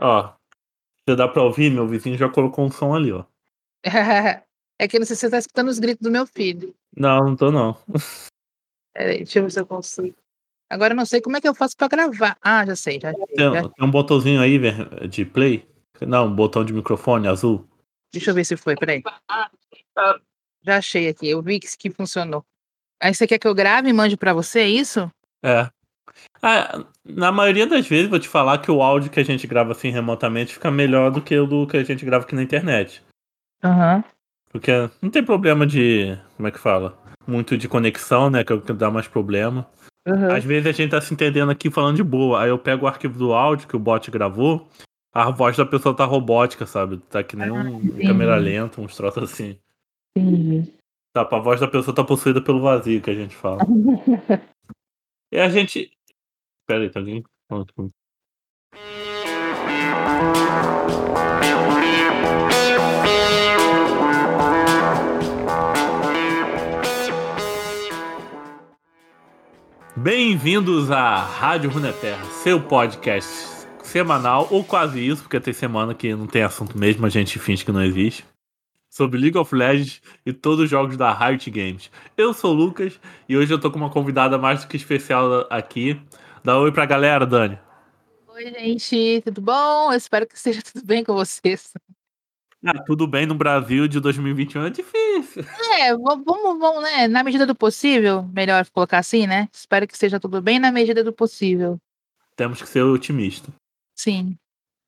Ó, você dá pra ouvir? Meu vizinho já colocou um som ali, ó. É que não sei se você tá escutando os gritos do meu filho. Não, não tô não. Peraí, deixa eu ver se eu consigo. Agora eu não sei como é que eu faço pra gravar. Ah, já sei, já. Tem, já- tem um botãozinho aí de play? Não, um botão de microfone azul. Deixa eu ver se foi, peraí. Já achei aqui, eu vi que, que funcionou. Aí você quer que eu grave e mande pra você, é isso? É. Ah, na maioria das vezes, vou te falar que o áudio que a gente grava assim remotamente fica melhor do que o do que a gente grava aqui na internet. Aham. Porque não tem problema de. Como é que fala? Muito de conexão, né? Que é o que dá mais problema. aham. Às vezes a gente tá se entendendo aqui falando de boa. Aí eu pego o arquivo do áudio que o bot gravou. A voz da pessoa tá robótica, sabe? Tá que nem um entendi. câmera lenta, uns troços assim. Entendi. Tá, a voz da pessoa tá possuída pelo vazio que a gente fala. E a gente. Pera aí, tá alguém? Bem-vindos à Rádio Runeterra, seu podcast semanal, ou quase isso, porque tem semana que não tem assunto mesmo, a gente finge que não existe. Sobre League of Legends e todos os jogos da Riot Games. Eu sou o Lucas e hoje eu tô com uma convidada mais do que especial aqui. Dá oi pra galera, Dani. Oi, gente, tudo bom? Eu espero que esteja tudo bem com vocês. Ah, tudo bem no Brasil de 2021 é difícil. É, va- vamos, vamos, né? Na medida do possível, melhor colocar assim, né? Espero que esteja tudo bem na medida do possível. Temos que ser otimistas. Sim.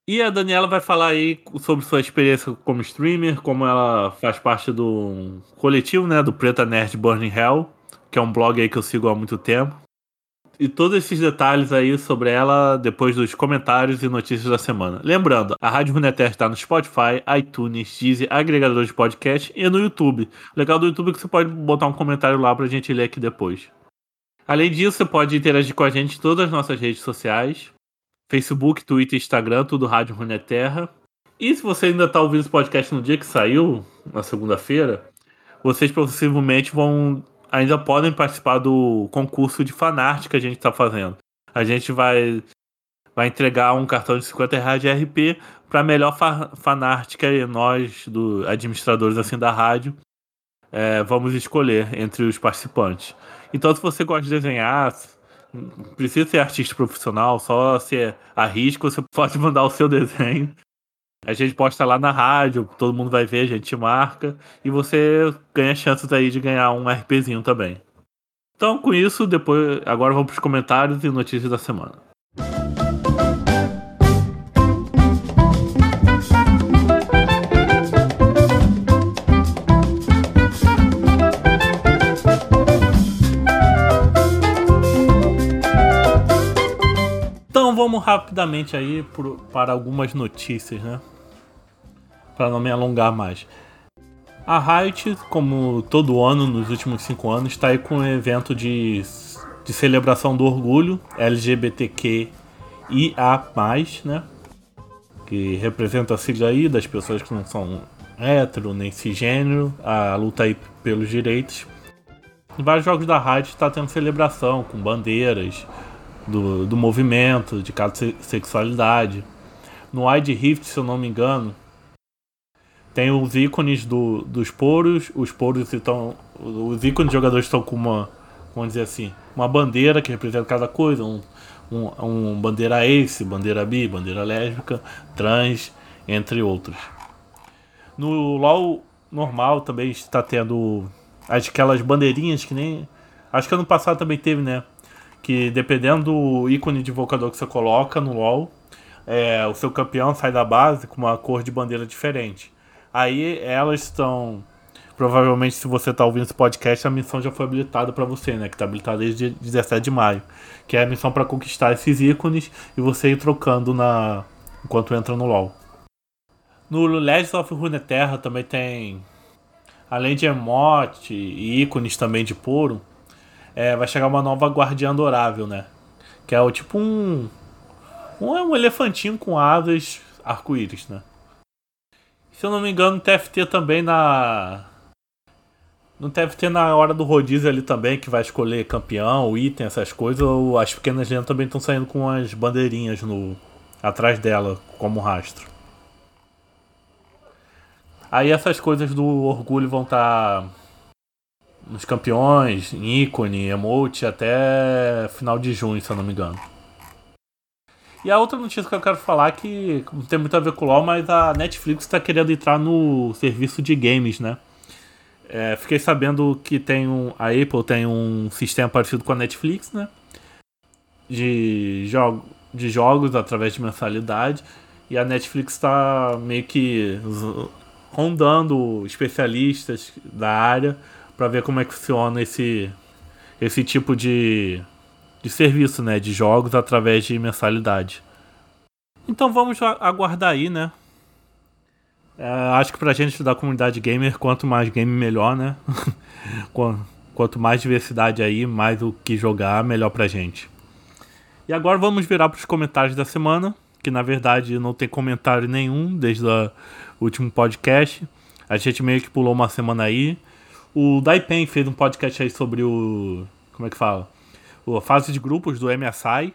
E a Daniela vai falar aí sobre sua experiência como streamer, como ela faz parte do coletivo, né, do Preta Nerd Burning Hell, que é um blog aí que eu sigo há muito tempo. E todos esses detalhes aí sobre ela depois dos comentários e notícias da semana. Lembrando, a Rádio Runeterra está no Spotify, iTunes, Deezer, agregadores de podcast e no YouTube. O legal do YouTube é que você pode botar um comentário lá pra gente ler aqui depois. Além disso, você pode interagir com a gente em todas as nossas redes sociais. Facebook, Twitter, Instagram, tudo Rádio Runeterra. E se você ainda está ouvindo esse podcast no dia que saiu, na segunda-feira, vocês possivelmente vão ainda podem participar do concurso de fanart que a gente está fazendo. A gente vai vai entregar um cartão de 50 reais de RP para melhor fa fanart que nós, do administradores assim da rádio, é, vamos escolher entre os participantes. Então, se você gosta de desenhar, não precisa ser artista profissional, só se arrisca, você pode mandar o seu desenho. A gente posta lá na rádio, todo mundo vai ver, a gente marca, e você ganha chances aí de ganhar um RPzinho também. Então, com isso, depois agora vamos para os comentários e notícias da semana. Então vamos rapidamente aí por- para algumas notícias, né? Para não me alongar mais. A Riot, como todo ano nos últimos cinco anos, está aí com um evento de, de celebração do orgulho LGBTQIA+, né? Que representa a sigla aí das pessoas que não são hétero nem cisgênero, a luta aí pelos direitos. Em vários jogos da Riot está tendo celebração com bandeiras, do, do movimento, de cada se- sexualidade. No Wide Rift, se eu não me engano, tem os ícones do, dos poros. Os poros estão. Os ícones de jogadores estão com uma. Vamos dizer assim. Uma bandeira que representa cada coisa. Um, um, um bandeira ace, bandeira bi, bandeira lésbica, trans, entre outros. No LoL normal também está tendo aquelas bandeirinhas que nem. Acho que ano passado também teve, né? que dependendo do ícone de invocador que você coloca no LoL, é, o seu campeão sai da base com uma cor de bandeira diferente. Aí elas estão. Provavelmente, se você está ouvindo esse podcast, a missão já foi habilitada para você, né? Que está habilitada desde 17 de maio. Que é a missão para conquistar esses ícones e você ir trocando na enquanto entra no LoL. No Legends of Runeterra também tem. Além de emote e ícones também de poro, é, vai chegar uma nova guardiã adorável, né? Que é o tipo um. Um, é um elefantinho com asas arco-íris, né? Se eu não me engano, TFT também na. No TFT na hora do rodízio ali também, que vai escolher campeão, item, essas coisas, ou as pequenas lendas também estão saindo com as bandeirinhas no, atrás dela como rastro. Aí essas coisas do orgulho vão estar tá nos campeões, ícone, emote até final de junho, se eu não me engano. E a outra notícia que eu quero falar que não tem muito a ver com o LoL, mas a Netflix está querendo entrar no serviço de games, né? É, fiquei sabendo que tem um, a Apple tem um sistema parecido com a Netflix, né? De, jogo, de jogos através de mensalidade. E a Netflix está meio que rondando especialistas da área para ver como é que funciona esse, esse tipo de, de serviço, né? De jogos através de mensalidade. Então vamos aguardar aí, né? É, acho que pra gente da comunidade gamer, quanto mais game, melhor, né? quanto mais diversidade aí, mais o que jogar, melhor pra gente. E agora vamos virar pros comentários da semana, que na verdade não tem comentário nenhum desde o último podcast. A gente meio que pulou uma semana aí. O Daipen fez um podcast aí sobre o. Como é que fala? A fase de grupos do MSI.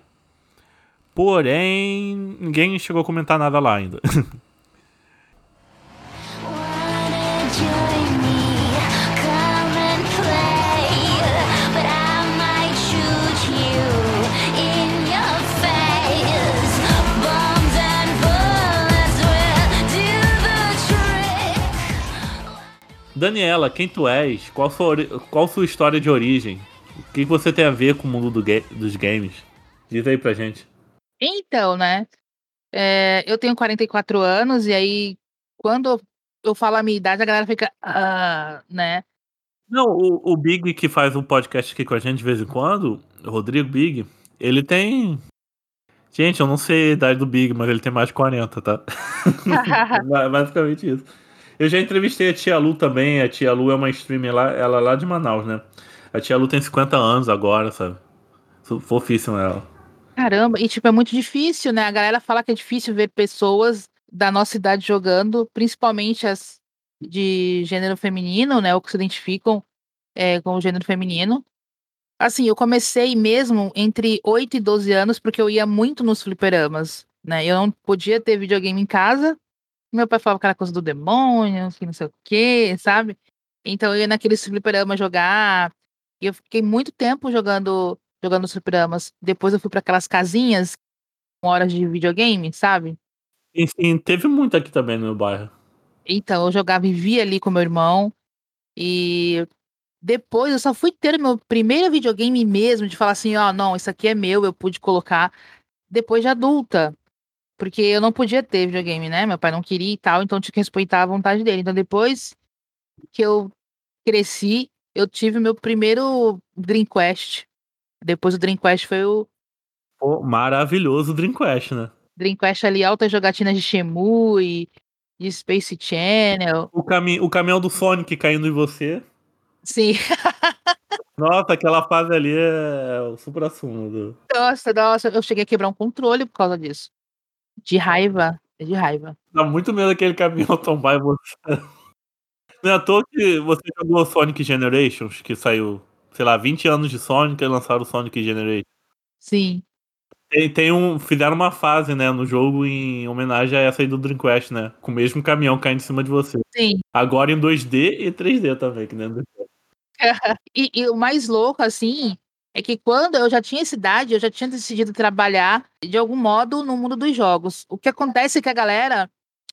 Porém, ninguém chegou a comentar nada lá ainda. Daniela, quem tu és? Qual sua, qual sua história de origem? O que você tem a ver com o mundo do ga dos games? Diz aí pra gente. Então, né? É, eu tenho 44 anos e aí quando eu falo a minha idade, a galera fica, ah, né? Não, o, o Big que faz um podcast aqui com a gente de vez em quando, o Rodrigo Big, ele tem. Gente, eu não sei a idade do Big, mas ele tem mais de 40, tá? Basicamente isso. Eu já entrevistei a tia Lu também. A tia Lu é uma streamer lá, ela é lá de Manaus, né? A tia Lu tem 50 anos agora, sabe? Fofíssima ela. Caramba, e tipo, é muito difícil, né? A galera fala que é difícil ver pessoas da nossa idade jogando, principalmente as de gênero feminino, né? Ou que se identificam é, com o gênero feminino. Assim, eu comecei mesmo entre 8 e 12 anos, porque eu ia muito nos fliperamas, né? Eu não podia ter videogame em casa, meu pai falava que era coisa do demônio, que não sei o quê, sabe? Então eu ia naquele fliperama jogar. E eu fiquei muito tempo jogando jogando os fliperamas. Depois eu fui para aquelas casinhas com horas de videogame, sabe? Sim, sim, teve muito aqui também no meu bairro. Então, eu jogava, vivia ali com meu irmão. E depois eu só fui ter meu primeiro videogame mesmo, de falar assim, ó, oh, não, isso aqui é meu, eu pude colocar depois de adulta. Porque eu não podia ter videogame, né? Meu pai não queria e tal, então tinha que respeitar a vontade dele. Então depois que eu cresci, eu tive meu primeiro Dreamcast. Depois o Dreamcast foi o. Pô, maravilhoso o Dreamcast, né? Dreamcast ali, altas jogatinas de Shemui, de Space Channel. O, cami o caminhão do Sonic caindo em você. Sim. Nossa, aquela fase ali é o super assunto. Nossa, nossa, eu cheguei a quebrar um controle por causa disso. De raiva, é de raiva. Dá muito medo aquele caminhão tombar em você. Não é à toa que você jogou Sonic Generations, que saiu, sei lá, 20 anos de Sonic e lançaram o Sonic Generations. Sim. Tem, tem um, fizeram uma fase, né, no jogo em homenagem a essa aí do Dreamcast, né? Com o mesmo caminhão caindo em cima de você. Sim. Agora em 2D e 3D também, que nem e, e o mais louco, assim, é que quando eu já tinha essa idade, eu já tinha decidido trabalhar de algum modo no mundo dos jogos. O que acontece é que a galera,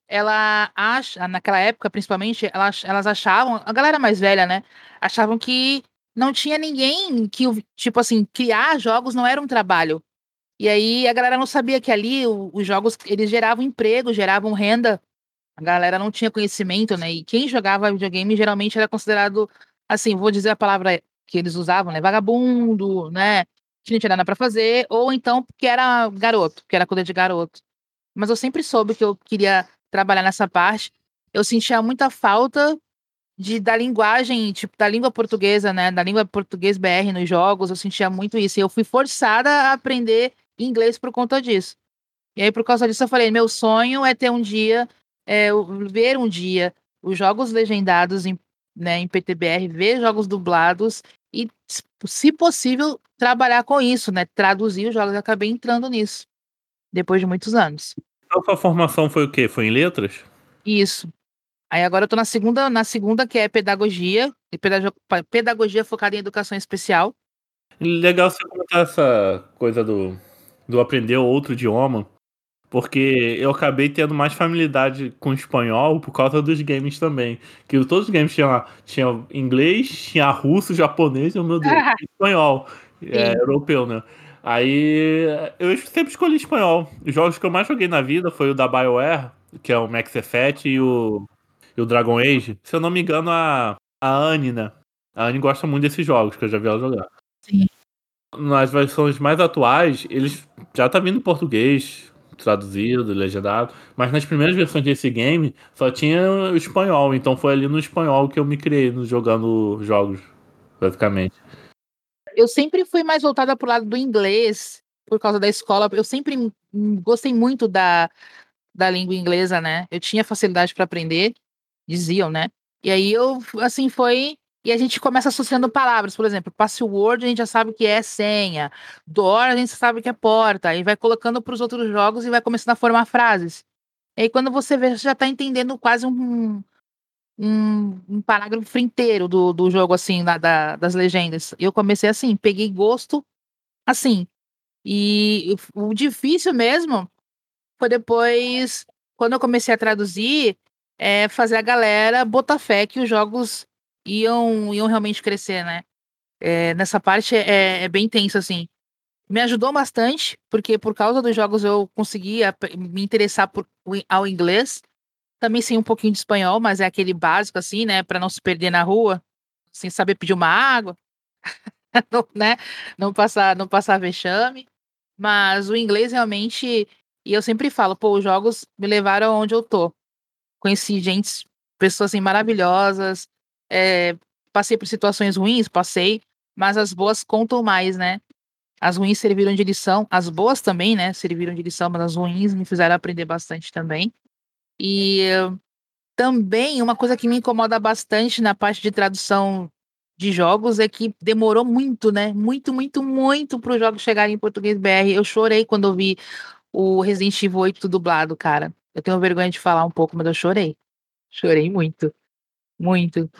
ela acha, naquela época principalmente, elas, elas achavam, a galera mais velha, né, achavam que não tinha ninguém que, tipo assim, criar jogos não era um trabalho. E aí a galera não sabia que ali os jogos, eles geravam emprego, geravam renda. A galera não tinha conhecimento, né? E quem jogava videogame geralmente era considerado, assim, vou dizer a palavra que eles usavam, né? Vagabundo, né? Que não tinha nada para fazer, ou então porque era garoto, que era coisa de garoto. Mas eu sempre soube que eu queria trabalhar nessa parte. Eu sentia muita falta de da linguagem, tipo, da língua portuguesa, né? Da língua português BR nos jogos, eu sentia muito isso. E eu fui forçada a aprender inglês por conta disso. E aí, por causa disso, eu falei: meu sonho é ter um dia, é, ver um dia os jogos legendados em, né, em PTBR, ver jogos dublados e, se possível, trabalhar com isso, né? Traduzir os jogos. Eu acabei entrando nisso. depois de muitos anos. A sua formação foi o quê? Foi em letras? Isso. Aí agora eu tô na segunda, na segunda que é pedagogia, pedagogia focada em educação especial. Legal você contar essa coisa do, do aprender outro idioma, porque eu acabei tendo mais familiaridade com espanhol por causa dos games também. Que todos os games tinham, tinham inglês, tinha russo, japonês e, meu Deus, espanhol. É, europeu, né? Aí eu sempre escolhi espanhol. Os jogos que eu mais joguei na vida foi o da BioWare, que é o Max Effect e o, e o Dragon Age. Se eu não me engano, a, a Anne, né? A Anne gosta muito desses jogos, que eu já vi ela jogar. Sim. Nas versões mais atuais, eles já tá vindo em português, traduzido, legendado. Mas nas primeiras versões desse game só tinha o espanhol, então foi ali no espanhol que eu me criei jogando jogos, basicamente. Eu sempre fui mais voltada pro lado do inglês, por causa da escola. Eu sempre gostei muito da, da língua inglesa, né? Eu tinha facilidade para aprender, diziam, né? E aí eu, assim, foi e a gente começa associando palavras, por exemplo, password a gente já sabe que é senha, door a gente sabe que é porta, e vai colocando para os outros jogos e vai começando a formar frases. E aí quando você vê, você já está entendendo quase um, um, um, parágrafo inteiro do, do jogo, assim, da, da, das legendas. Eu comecei assim, peguei gosto assim. E o difícil mesmo foi depois, quando eu comecei a traduzir, é fazer a galera botar fé que os jogos iam, iam realmente crescer, né? É, nessa parte é, é, bem tenso, assim. Me ajudou bastante, porque por causa dos jogos eu conseguia me interessar por, ao inglês. Também sei um pouquinho de espanhol, mas é aquele básico, assim, né? Para não se perder na rua, sem saber pedir uma água, não, né? Não passar, não passar vexame. Mas o inglês realmente. E eu sempre falo, pô, os jogos me levaram aonde eu tô. Conheci gente, pessoas assim, maravilhosas, é, passei por situações ruins, passei, mas as boas contam mais, né? As ruins serviram de lição, as boas também, né? Serviram de lição, mas as ruins me fizeram aprender bastante também. E também uma coisa que me incomoda bastante na parte de tradução de jogos é que demorou muito, né? Muito, muito, muito para os jogos chegarem em português BR. Eu chorei quando eu vi o Resident Evil 8 dublado, cara. Eu tenho vergonha de falar um pouco, mas eu chorei. Chorei muito. Muito.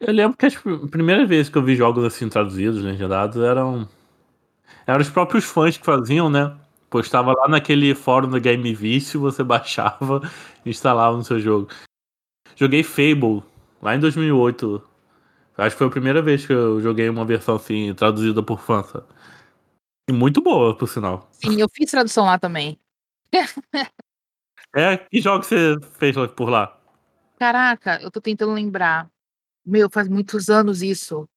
Eu lembro que as primeiras vezes que eu vi jogos assim traduzidos, legendados, eram. Eram os próprios fãs que faziam, né? Postava lá naquele fórum do Game Vício, você baixava e instalava no seu jogo. Joguei Fable lá em 2008. Acho que foi a primeira vez que eu joguei uma versão assim, traduzida por fã. E muito boa, por sinal. Sim, eu fiz tradução lá também. é, que jogo você fez por lá? Caraca, eu tô tentando lembrar. Meu, faz muitos anos isso.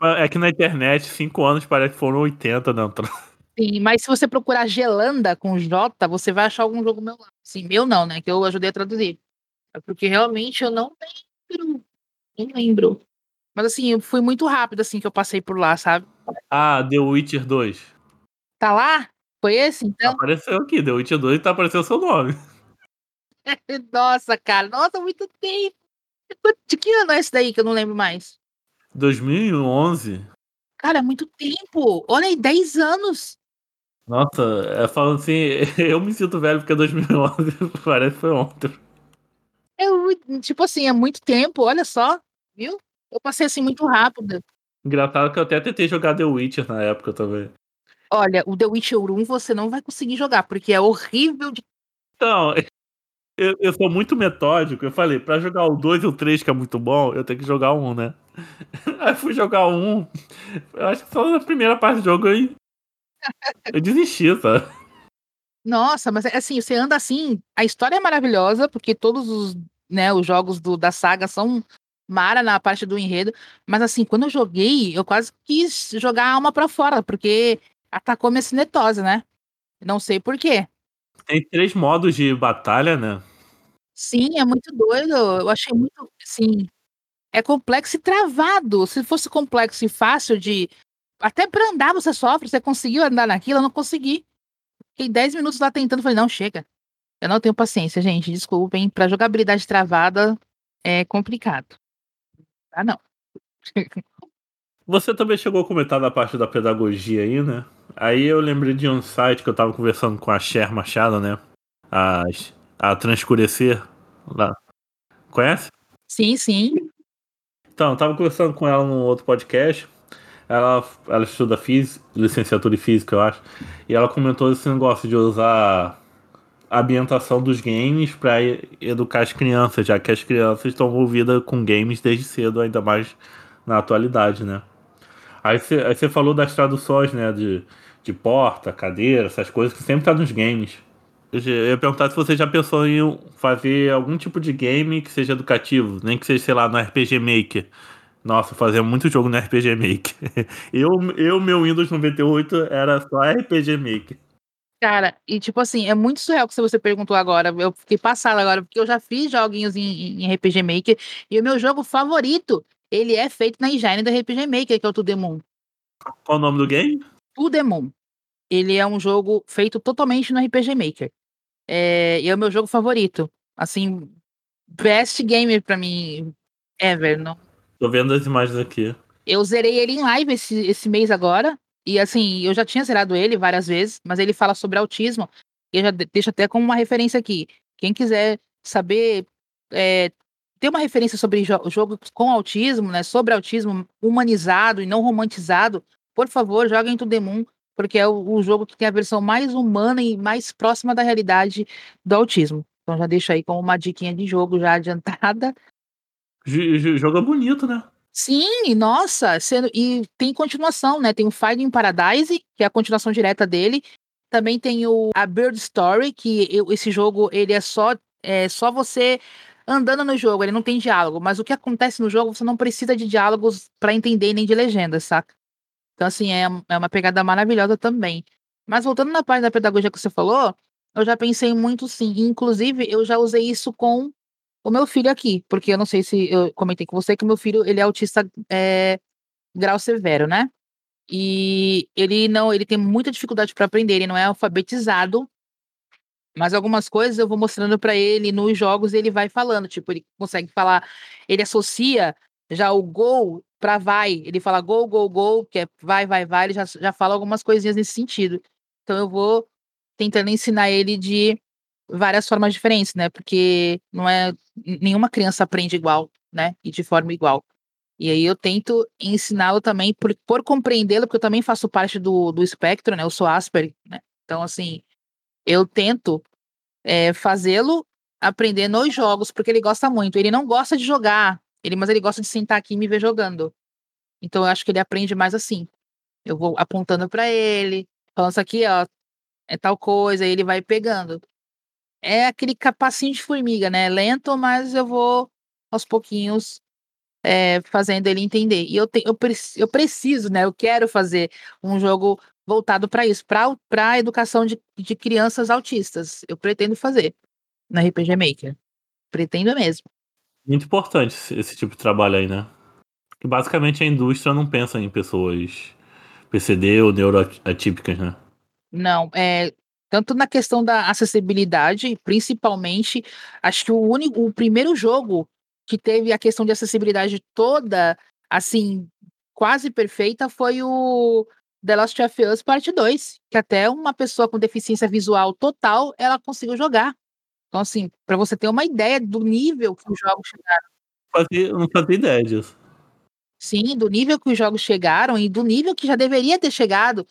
É que na internet, cinco anos parece que foram 80 dentro. Sim, mas se você procurar Gelanda com J, você vai achar algum jogo meu lá. Sim, meu não, né? Que eu ajudei a traduzir. É porque realmente eu não lembro. Não lembro. Mas assim, fui muito rápido assim que eu passei por lá, sabe? Ah, The Witcher 2. Tá lá? Foi esse, então? Apareceu aqui, The Witcher 2 tá aparecendo o seu nome. Nossa, cara, nossa, muito tempo. De que ano é esse daí que eu não lembro mais? 2011. Cara, é muito tempo. Olha aí, 10 anos. Nossa, é falando assim, eu me sinto velho porque 2011 parece que foi ontem. É, tipo assim, é muito tempo, olha só, viu? Eu passei assim muito rápido. Engraçado que eu até tentei jogar The Witcher na época também. Olha, o The Witcher 1 você não vai conseguir jogar, porque é horrível de. Então, eu, eu sou muito metódico. Eu falei, pra jogar o 2 e o 3, que é muito bom, eu tenho que jogar um, né? Aí fui jogar um. Eu acho que só na primeira parte do jogo eu, eu desisti, sabe? Nossa, mas é assim, você anda assim, a história é maravilhosa, porque todos os, né, os jogos do, da saga são mara na parte do enredo, mas assim, quando eu joguei, eu quase quis jogar a alma pra fora, porque atacou minha cinetose, né? Não sei por quê. Tem três modos de batalha, né? Sim, é muito doido. Eu achei muito, sim. É complexo e travado. Se fosse complexo e fácil de. Até pra andar você sofre. Você conseguiu andar naquilo? Eu não consegui. Fiquei 10 minutos lá tentando. Falei, não, chega. Eu não tenho paciência, gente. Desculpem. Pra jogabilidade travada é complicado. Ah, não. Você também chegou a comentar na parte da pedagogia aí, né? Aí eu lembrei de um site que eu tava conversando com a Cher Machado, né? A, a Transcurecer. Lá. Conhece? Sim, sim. Então, eu tava conversando com ela num outro podcast. Ela, ela estuda física, licenciatura em física, eu acho. E ela comentou esse negócio de usar a ambientação dos games para educar as crianças, já que as crianças estão envolvidas com games desde cedo, ainda mais na atualidade, né? Aí você falou das traduções, né? De, de porta, cadeira, essas coisas que sempre tá nos games. Eu ia perguntar se você já pensou em fazer algum tipo de game que seja educativo, nem que seja, sei lá, no RPG Maker. Nossa, fazia muito jogo no RPG Maker. Eu, eu meu Windows 98 era só RPG Maker. Cara, e tipo assim, é muito surreal que você perguntou agora. Eu fiquei passada agora, porque eu já fiz joguinhos em, em RPG Maker e o meu jogo favorito, ele é feito na engine do RPG Maker, que é o To The Moon. Qual o nome do game? To The Moon. Ele é um jogo feito totalmente no RPG Maker. É, e é o meu jogo favorito. Assim, best game pra mim ever. Não? Tô vendo as imagens aqui. Eu zerei ele em live esse, esse mês agora. E assim, eu já tinha zerado ele várias vezes, mas ele fala sobre autismo. E eu já deixo até como uma referência aqui. Quem quiser saber, é, ter uma referência sobre jo jogo com autismo, né? Sobre autismo humanizado e não romantizado, por favor, joguem To The Moon, porque é o, o, jogo que tem a versão mais humana e mais próxima da realidade do autismo. Então já deixo aí como uma diquinha de jogo já adiantada. Jogo é bonito, né? Sim, nossa, sendo, e tem continuação, né? Tem o Finding Paradise, que é a continuação direta dele. Também tem o a Bird Story, que eu, esse jogo ele é só é só você andando no jogo, ele não tem diálogo, mas o que acontece no jogo você não precisa de diálogos para entender nem de legendas, saca? Então assim, é, é uma pegada maravilhosa também. Mas voltando na parte da pedagogia que você falou, eu já pensei muito sim, inclusive eu já usei isso com o meu filho aqui, porque eu não sei se eu comentei com você que o meu filho ele é autista é, grau severo, né? E ele não, ele tem muita dificuldade para aprender, ele não é alfabetizado, mas algumas coisas eu vou mostrando para ele nos jogos ele vai falando, tipo, ele consegue falar, ele associa já o gol para vai, ele fala gol, gol, gol, que é vai, vai, vai, ele já, já fala algumas coisinhas nesse sentido. Então eu vou tentando ensinar ele de várias formas diferentes, né? Porque não é nenhuma criança aprende igual, né? E de forma igual. E aí eu tento ensiná-lo também por, por compreendê-lo, porque eu também faço parte do, do espectro, né? Eu sou Asper, né? Então, assim, eu tento é, fazê-lo aprender nos jogos, porque ele gosta muito. Ele não gosta de jogar, ele, mas ele gosta de sentar aqui e me ver jogando. Então, eu acho que ele aprende mais assim. Eu vou apontando para ele, falando isso aqui, ó, é tal coisa, e ele vai pegando é aquele capacinho de formiga, né? Lento, mas eu vou aos pouquinhos é, fazendo ele entender. E eu, te, eu, pre, eu preciso, né? Eu quero fazer um jogo voltado para isso, para a educação de, de crianças autistas. Eu pretendo fazer na RPG Maker. Pretendo mesmo. Muito importante esse tipo de trabalho aí, né? Que basicamente a indústria não pensa em pessoas PCD ou neuroatípicas, né? Não, é, tanto na questão da acessibilidade, principalmente, acho que o único, o primeiro jogo que teve a questão de acessibilidade toda, assim, quase perfeita foi o The Last of Us Parte 2, que até uma pessoa com deficiência visual total, ela conseguiu jogar. Então, assim, para você ter uma ideia do nível que os jogos chegaram. Fazia, não fazia ideia disso. Sim, do nível que os jogos chegaram e do nível que já deveria ter chegado.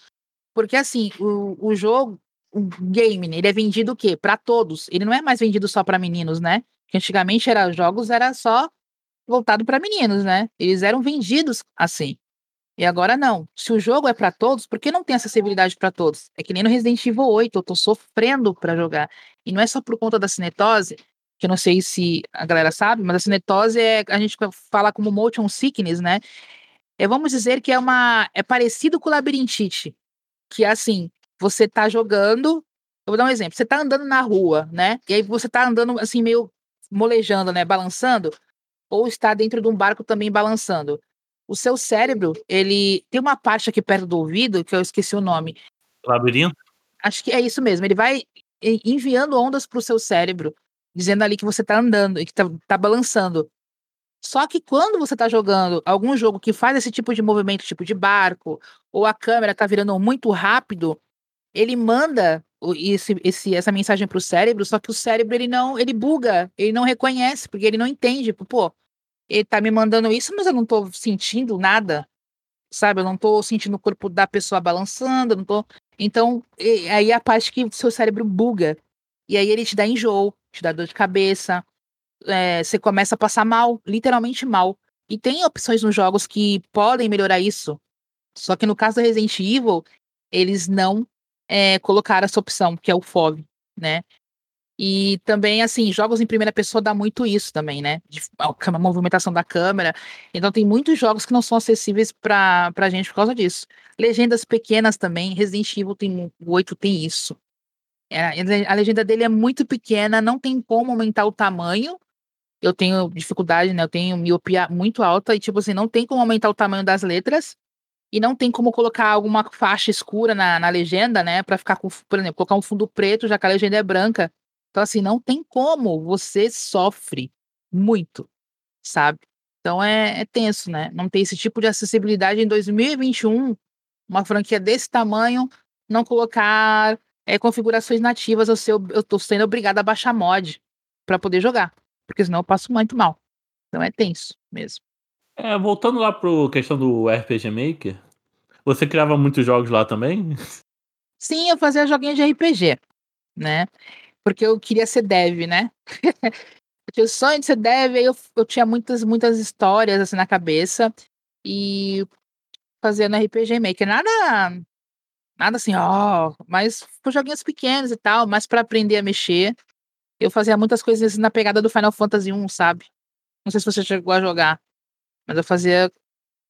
Porque, assim, o, o jogo, game, né, ele é vendido o quê? Para todos. Ele não é mais vendido só para meninos, né? Que antigamente era jogos era só voltado para meninos, né? Eles eram vendidos assim. E agora não. Se o jogo é para todos, por que não tem acessibilidade para todos? É que nem no Resident Evil 8, eu tô sofrendo para jogar. E não é só por conta da cinetose, que eu não sei se a galera sabe, mas a cinetose é a gente fala como motion sickness, né? É, vamos dizer que é uma é parecido com labirintite, que é assim, você tá jogando. Eu vou dar um exemplo. Você tá andando na rua, né? E aí você tá andando assim, meio molejando, né? Balançando. Ou está dentro de um barco também balançando. O seu cérebro, ele tem uma parte aqui perto do ouvido, que eu esqueci o nome. Labirinto? Acho que é isso mesmo. Ele vai enviando ondas para o seu cérebro, dizendo ali que você tá andando e que tá, tá balançando. Só que quando você tá jogando algum jogo que faz esse tipo de movimento, tipo de barco, ou a câmera tá virando muito rápido, ele manda esse, esse, essa mensagem pro cérebro, só que o cérebro ele não, ele buga, ele não reconhece, porque ele não entende. Pô, ele tá me mandando isso, mas eu não tô sentindo nada, sabe? Eu não tô sentindo o corpo da pessoa balançando, não tô. Então, aí é a parte que o seu cérebro buga. E aí ele te dá enjoo, te dá dor de cabeça, é, você começa a passar mal, literalmente mal. E tem opções nos jogos que podem melhorar isso. Só que no caso do Resident Evil, eles não é, colocaram essa opção, que é o FOV, né? E também, assim, jogos em primeira pessoa dá muito isso também, né? De, a movimentação da câmera. Então tem muitos jogos que não são acessíveis pra, pra gente por causa disso. Legendas pequenas também, Resident Evil tem, o 8 tem isso. É, a legenda dele é muito pequena, não tem como aumentar o tamanho, eu tenho dificuldade, né? Eu tenho miopia muito alta e, tipo assim, não tem como aumentar o tamanho das letras e não tem como colocar alguma faixa escura na, na legenda, né? Pra ficar com, por exemplo, colocar um fundo preto, já que a legenda é branca. Então, assim, não tem como. Você sofre muito, sabe? Então é, é tenso, né? Não tem esse tipo de acessibilidade em 2021, uma franquia desse tamanho, não colocar é, configurações nativas, eu, ser, eu tô sendo obrigada a baixar mod para poder jogar porque senão eu passo muito mal. Então é tenso mesmo. É, voltando lá pro questão do RPG Maker, você criava muitos jogos lá também? Sim, eu fazia joguinhos de RPG, né? Porque eu queria ser dev, né? eu tinha o sonho de ser dev, aí eu, eu tinha muitas, muitas histórias assim na cabeça e fazendo RPG Maker. Nada, nada assim, ó, mas joguinhos pequenos e tal, mais para aprender a mexer eu fazia muitas coisas na pegada do Final Fantasy 1, sabe? Não sei se você chegou a jogar, mas eu fazia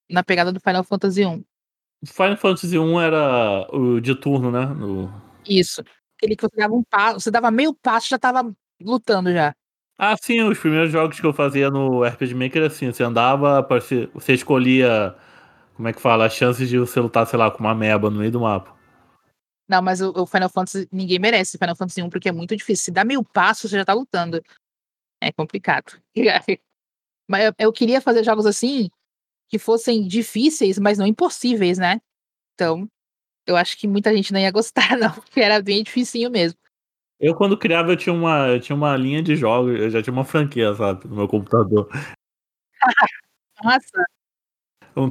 na pegada do Final Fantasy 1. Final Fantasy 1 era o de turno, né? No... Isso. Aquele que você dava um passo, você dava meio passo já tava lutando já. Ah, sim, os primeiros jogos que eu fazia no RPG Maker assim, você andava, você escolhia, como é que fala, as chances de você lutar, sei lá, com uma meba no meio do mapa. Não, mas o, Final Fantasy, ninguém merece Final Fantasy 1 porque é muito difícil. Se dá mil passos, você já tá lutando. É complicado. mas eu, eu, queria fazer jogos assim que fossem difíceis, mas não impossíveis, né? Então, eu acho que muita gente não ia gostar, não, porque era bem dificinho mesmo. Eu, quando criava, eu tinha uma, eu tinha uma linha de jogos, eu já tinha uma franquia, sabe, no meu computador. Nossa.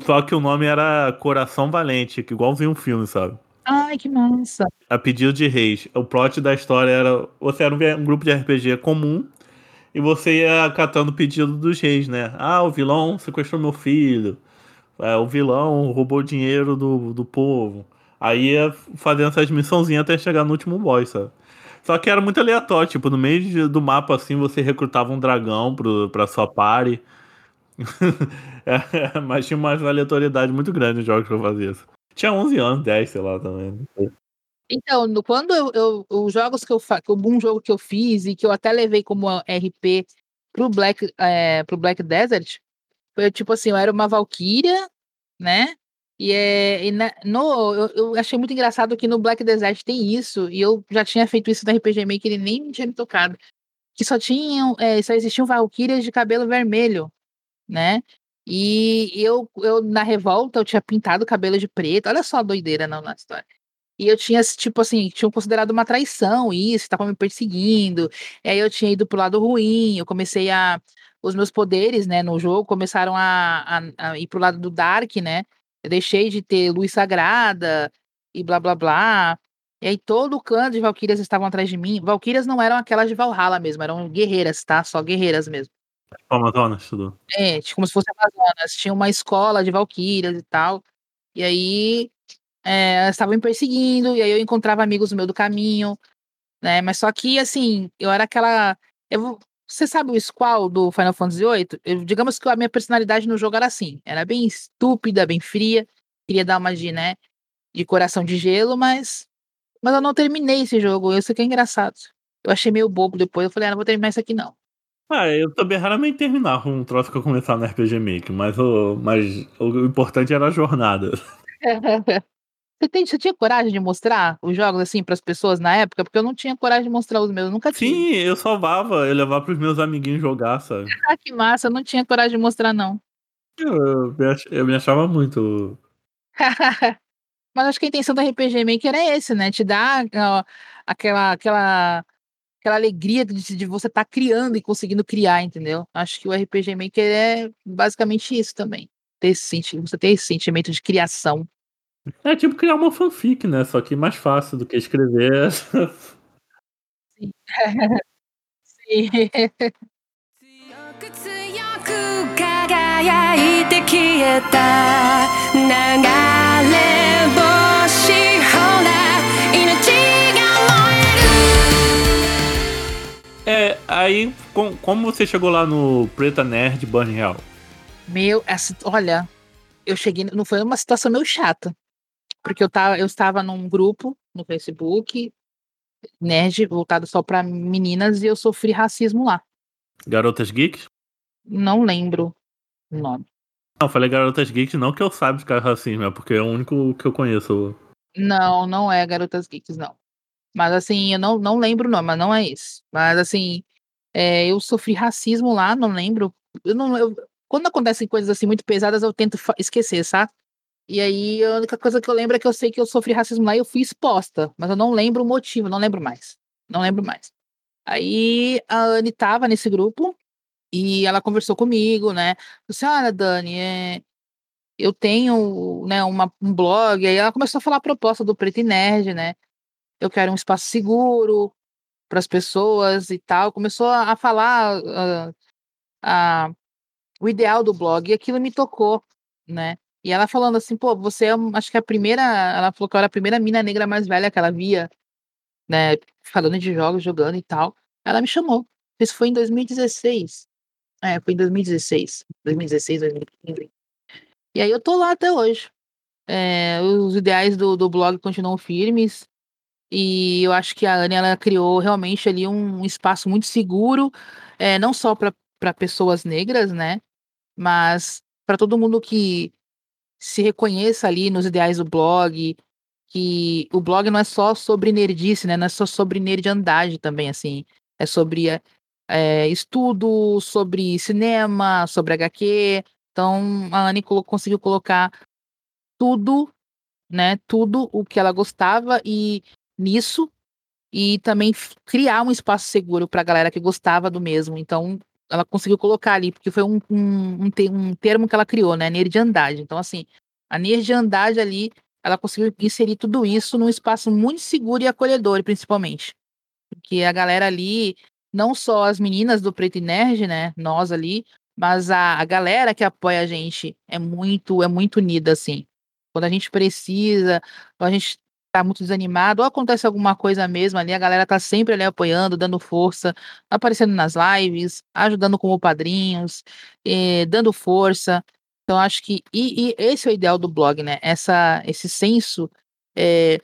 Só que o nome era Coração Valente, que igualzinho um filme, sabe? Ai, que massa. A pedido de reis. O plot da história era. Você era um, grupo de RPG comum e você ia catando o pedido dos reis, né? Ah, o vilão sequestrou meu filho. É, o vilão roubou dinheiro do, do povo. Aí ia fazendo essas missãozinhas até chegar no último boss, sabe? Só que era muito aleatório, tipo, no meio de, do mapa assim você recrutava um dragão pro, pra sua party. é, mas tinha uma aleatoriedade muito grande nos jogos que eu fazia isso. Tinha 11 anos, 10, sei lá também. Então, no, quando eu, eu, os jogos que eu faço, algum jogo que eu fiz e que eu até levei como RP pro Black, é, pro Black Desert, foi tipo assim, eu era uma Valkyria, né? E, é, e na, no, eu, eu, achei muito engraçado que no Black Desert tem isso, e eu já tinha feito isso no RPG Maker e nem tinha me tocado. Que só tinham, é, só existiam Valkyrias de cabelo vermelho, né? E eu, eu, na revolta, eu tinha pintado o cabelo de preto. Olha só a doideira não, na história. E eu tinha, tipo assim, tinham considerado uma traição isso, estavam me perseguindo. E aí eu tinha ido pro lado ruim, eu comecei a. Os meus poderes, né, no jogo começaram a, a, a ir pro lado do Dark, né? Eu deixei de ter luz sagrada e blá blá blá. E aí todo o clã de Valkyrias estavam atrás de mim. Valkyrias não eram aquelas de Valhalla mesmo, eram guerreiras, tá? Só guerreiras mesmo. Amazonas, tudo. É, como se fosse Amazonas. Tinha uma escola de valquírias e tal. E aí é, elas estavam me perseguindo, e aí eu encontrava amigos no meio do caminho, né? Mas só que, assim, eu era aquela. Eu, você sabe o Squall do Final Fantasy VIII? Eu, digamos que a minha personalidade no jogo era assim. Era bem estúpida, bem fria. Queria dar uma de, né? De coração de gelo, mas. Mas eu não terminei esse jogo. Isso que é engraçado. Eu achei meio bobo depois. Eu falei, ah, não vou terminar isso aqui não. Ah, eu também raramente terminava um troço que eu começava no RPG Maker, mas o, mas o importante era a jornada. Você, tem, você tinha coragem de mostrar os jogos assim para as pessoas na época? Porque eu não tinha coragem de mostrar os meus, nunca tive. Sim, eu salvava, eu levava pros meus amiguinhos jogar, sabe? Ah, que massa, eu não tinha coragem de mostrar, não. Eu, eu, eu me achava muito. Mas acho que a intenção do RPG Maker é esse, né? Te dar ó, aquela, aquela, aquela alegria de, de você estar tá criando e conseguindo criar, entendeu? Acho que o RPG Maker é basicamente isso também. Ter esse, você ter esse sentimento de criação. É tipo criar uma fanfic, né? Só que mais fácil do que escrever. Sim. Sim. 輝いて消えた流れ星ほら命が燃える É, aí, com, como você chegou lá no Preta Nerd Burn Real? Meu, essa, olha, eu cheguei, não foi uma situação meio chata. Porque eu, tava, eu estava num grupo no Facebook, nerd, voltado só para meninas, e eu sofri racismo lá. Garotas Geeks? Não lembro o nome. Não, falei Garotas Geeks, não que eu saiba de cara racismo, é porque é o único que eu conheço. Não, não é Garotas Geeks, não. Mas assim, eu não, não lembro o nome, mas não é isso. Mas assim, é, eu sofri racismo lá, não lembro. Eu não, eu, quando acontecem coisas assim muito pesadas, eu tento esquecer, sabe? E aí, a única coisa que eu lembro é que eu sei que eu sofri racismo lá e eu fui exposta, mas eu não lembro o motivo, não lembro mais. Não lembro mais. Aí a Anne tava nesse grupo e ela conversou comigo, né? Disse, olha, Dani, é... eu tenho né, uma, um blog. Aí ela começou a falar a proposta do Preto e Nerd, né? Eu quero um espaço seguro para as pessoas e tal. Começou a, falar uh, a, o ideal do blog e aquilo me tocou, né? E ela falando assim, pô, você é, acho que a primeira, ela falou que eu era a primeira mina negra mais velha que ela via, né, falando de jogos, jogando e tal. Ela me chamou. Isso foi em 2016. É, foi em 2016. 2016, 2015. E aí eu tô lá até hoje. É, os ideais do, do blog continuam firmes. E eu acho que a Anne, ela criou realmente ali um espaço muito seguro, é, não só para pessoas negras, né? Mas para todo mundo que se reconheça ali nos ideais do blog, que o blog não é só sobre nerdice, né? Não é só sobre nerdandagem também, assim. É sobre é, estudo, sobre cinema, sobre HQ. Então, a Anne conseguiu colocar tudo, né? Tudo o que ela gostava e nisso e também criar um espaço seguro para a galera que gostava do mesmo. Então, ela conseguiu colocar ali, porque foi um, um, um, um termo que ela criou, né? Nerdandade. Então, assim, a nerdandade ali, ela conseguiu inserir tudo isso num espaço muito seguro e acolhedor, principalmente. Porque a galera ali, não só as meninas do Preto e Nerd, né? Nós ali, mas a, a galera que apoia a gente é muito, é muito unida, assim. Quando a gente precisa, a gente tá muito desanimado, ou acontece alguma coisa mesmo ali, a galera tá sempre ali apoiando, dando força, aparecendo nas lives, ajudando como padrinhos, eh, dando força. Então, acho que. E, e, esse é o ideal do blog, né? Essa, esse senso eh,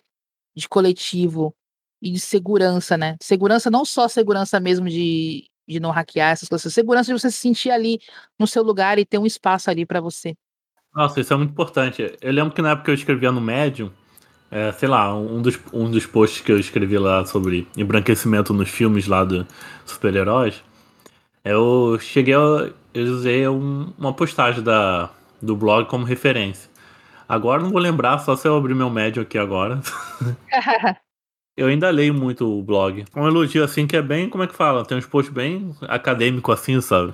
de coletivo e de segurança, né? Segurança, não só segurança mesmo de, de não hackear essas coisas, segurança de você se sentir ali no seu lugar e ter um espaço ali para você. Nossa, isso é muito importante. Eu lembro que na época eu escrevia no Medium, é, sei lá, um dos, um dos posts que eu escrevi lá sobre embranquecimento nos filmes lá do super-heróis, eu cheguei a. Eu usei um, uma postagem da, do blog como referência. Agora não vou lembrar, só se eu abrir meu médio aqui agora. eu ainda leio muito o blog. Um elogio assim que é bem, como é que fala? Tem uns posts bem acadêmico assim, sabe?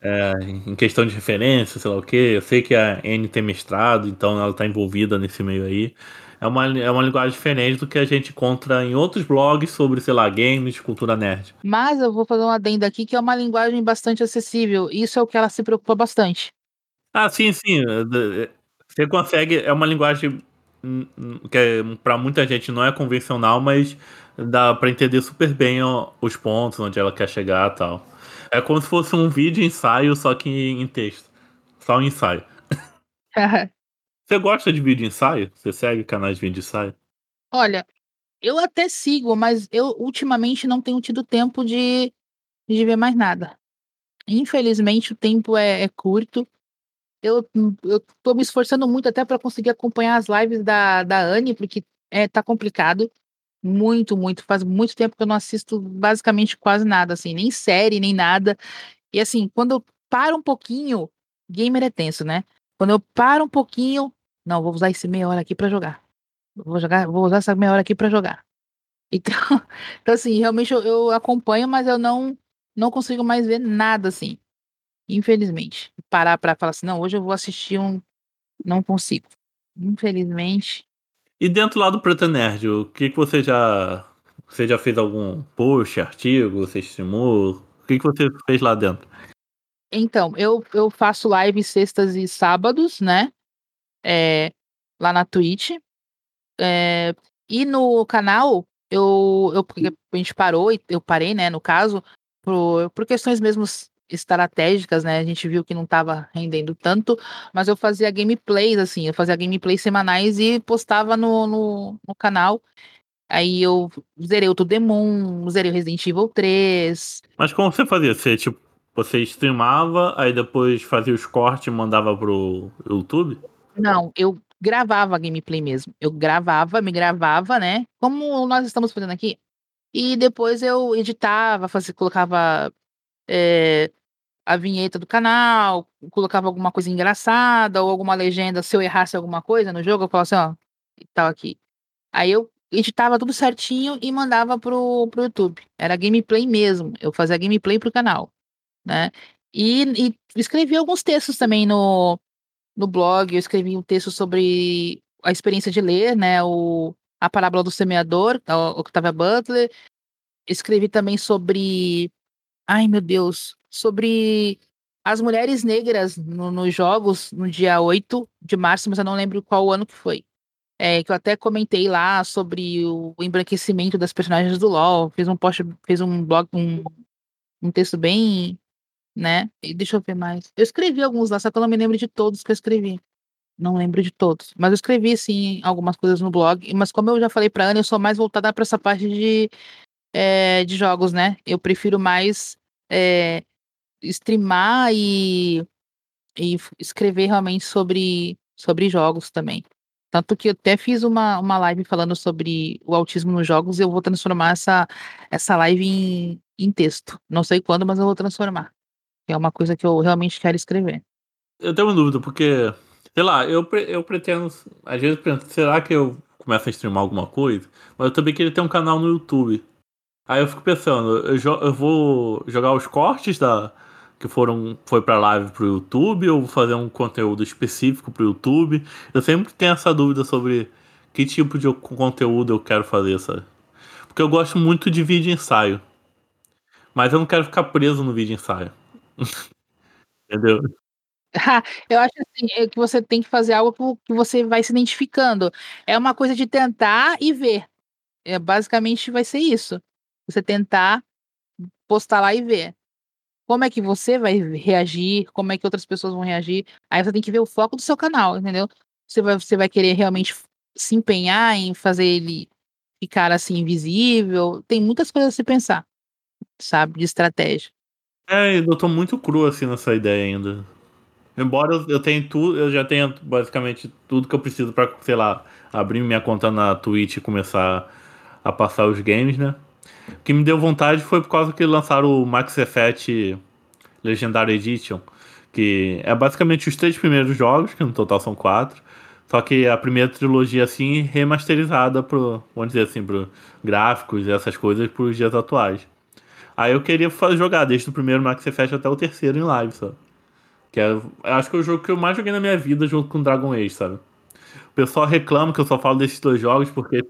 É, em questão de referência, sei lá o que. Eu sei que a N tem mestrado, então ela tá envolvida nesse meio aí é uma, é uma linguagem diferente do que a gente encontra em outros blogs sobre, sei lá, games, cultura nerd. Mas eu vou fazer um adendo aqui que é uma linguagem bastante acessível. Isso é o que ela se preocupa bastante. Ah, sim, sim. É, você consegue. É uma linguagem hum, hum, que é, para muita gente não é convencional, mas dá para entender super bem os pontos onde ela quer chegar e tal. É como se fosse um vídeo ensaio, só que em texto. Só um ensaio. Você gosta de vídeo ensaio? Você segue canais de vídeo ensaio? Olha, eu até sigo, mas eu ultimamente não tenho tido tempo de, de ver mais nada. Infelizmente o tempo é, é curto eu, eu tô me esforçando muito até para conseguir acompanhar as lives da, da Anne, porque é, tá complicado. Muito, muito. Faz muito tempo que eu não assisto basicamente quase nada, assim, nem série, nem nada. E assim, quando eu paro um pouquinho, gamer é tenso, né? Quando eu paro um pouquinho, não, vou usar esse meia hora aqui para jogar. Vou jogar, vou usar essa meia hora aqui para jogar. Então, então assim, realmente eu, eu, acompanho, mas eu não não consigo mais ver nada assim. Infelizmente. Parar para falar assim, não, hoje eu vou assistir um não consigo. Infelizmente. E dentro lá do Preta Nerd, o que que você já você já fez algum post, artigo, você streamou? O que que você fez lá dentro? Então, eu, eu faço live sextas e sábados, né? É, lá na Twitch. É, e no canal, eu, eu a gente parou, eu parei, né, no caso, por, por questões mesmo estratégicas, né? A gente viu que não estava rendendo tanto, mas eu fazia gameplays, assim, eu fazia gameplays semanais e postava no, no, no canal. Aí eu zerei o To Demon, zerei o Resident Evil 3. Mas como você fazia? Você, tipo, você streamava, aí depois fazia os cortes e mandava pro YouTube? Não, eu gravava gameplay mesmo. Eu gravava, me gravava, né? Como nós estamos fazendo aqui. E depois eu editava, fazia, colocava é, a vinheta do canal, colocava alguma coisa engraçada ou alguma legenda. Se eu errasse alguma coisa no jogo, eu falava assim, ó, tal aqui. Aí eu editava tudo certinho e mandava pro, pro YouTube. Era gameplay mesmo. Eu fazia gameplay pro canal, né? E, e escrevi alguns textos também no, no blog, eu escrevi um texto sobre a experiência de ler, né, o, a parábola do semeador, o Octavia Butler. Escrevi também sobre, ai meu Deus, sobre as mulheres negras no, nos jogos no dia 8 de março, mas eu não lembro qual ano que foi. É, que eu até comentei lá sobre o, embranquecimento das personagens do LoL, fiz um post, fez um blog, um, um texto bem né? E deixa eu ver mais. Eu escrevi alguns lá, só que eu não me lembro de todos que eu escrevi. Não lembro de todos. Mas eu escrevi, sim, algumas coisas no blog. Mas como eu já falei pra Ana, eu sou mais voltada para essa parte de, é, de jogos, né? Eu prefiro mais é, streamar e, e escrever realmente sobre, sobre jogos também. Tanto que eu até fiz uma, uma live falando sobre o autismo nos jogos e eu vou transformar essa, essa live em, em texto. Não sei quando, mas eu vou transformar é uma coisa que eu realmente quero escrever. Eu tenho uma dúvida, porque, sei lá, eu, eu pretendo. Às vezes eu penso, será que eu começo a streamar alguma coisa? Mas eu também queria ter um canal no YouTube. Aí eu fico pensando, eu, eu vou jogar os cortes da que foram foi para live pro YouTube ou vou fazer um conteúdo específico pro YouTube? Eu sempre tenho essa dúvida sobre que tipo de conteúdo eu quero fazer, sabe? Porque eu gosto muito de vídeo ensaio. Mas eu não quero ficar preso no vídeo ensaio. Entendeu? eu acho assim, é que você tem que fazer algo que você vai se identificando. É uma coisa de tentar e ver. É, basicamente vai ser isso. Você tentar postar lá e ver. Como é que você vai reagir, como é que outras pessoas vão reagir. Aí você tem que ver o foco do seu canal, entendeu? Você vai, você vai querer realmente se empenhar em fazer ele ficar assim invisível. Tem muitas coisas a se pensar, sabe, de estratégia. É, eu tô muito cru assim nessa ideia ainda. Embora eu tenha tudo, eu já tenha basicamente tudo que eu preciso para, sei lá, abrir minha conta na Twitch e começar a passar os games, né? O que me deu vontade foi por causa que lançaram o Max Effect Legendary Edition, que é basicamente os três primeiros jogos, que no total são quatro, só que a primeira trilogia assim remasterizada pro, vamos dizer assim, pro gráficos e essas coisas para os dias atuais. Aí eu queria jogar desde o primeiro Max Effect até o terceiro em live, sabe? Que é, acho que é o jogo que eu mais joguei na minha vida junto com Dragon Age, sabe? O pessoal reclama que eu só falo desses dois jogos porque,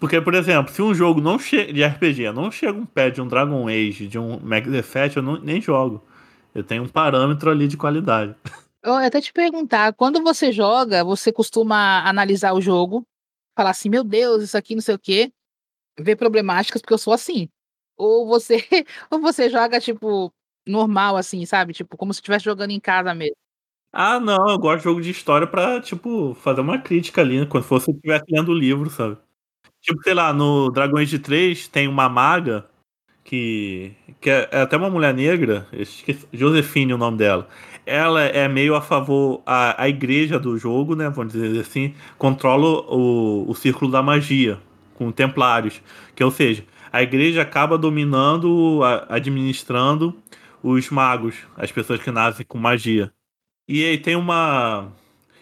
porque por exemplo, se um jogo não de RPG não chega um pé de um Dragon Age, de um Max Effect, eu não, nem jogo. Eu tenho um parâmetro ali de qualidade. Eu até te perguntar, quando você joga, você costuma analisar o jogo, falar assim, meu Deus, isso aqui não sei o quê, ver problemáticas, porque eu sou assim. Ou você ou você joga, tipo, normal, assim, sabe? Tipo, como se estivesse jogando em casa mesmo. Ah, não, eu gosto de jogo de história pra, tipo, fazer uma crítica ali, né? Quando fosse estivesse lendo o livro, sabe? Tipo, sei lá, no Dragon Age 3 tem uma maga que, que é, é até uma mulher negra, esqueci, Josefine o nome dela. Ela é meio a favor, a, a igreja do jogo, né? Vamos dizer assim, controla o, o círculo da magia com templários. Que, ou seja, a igreja acaba dominando, administrando os magos, as pessoas que nascem com magia. E aí tem uma.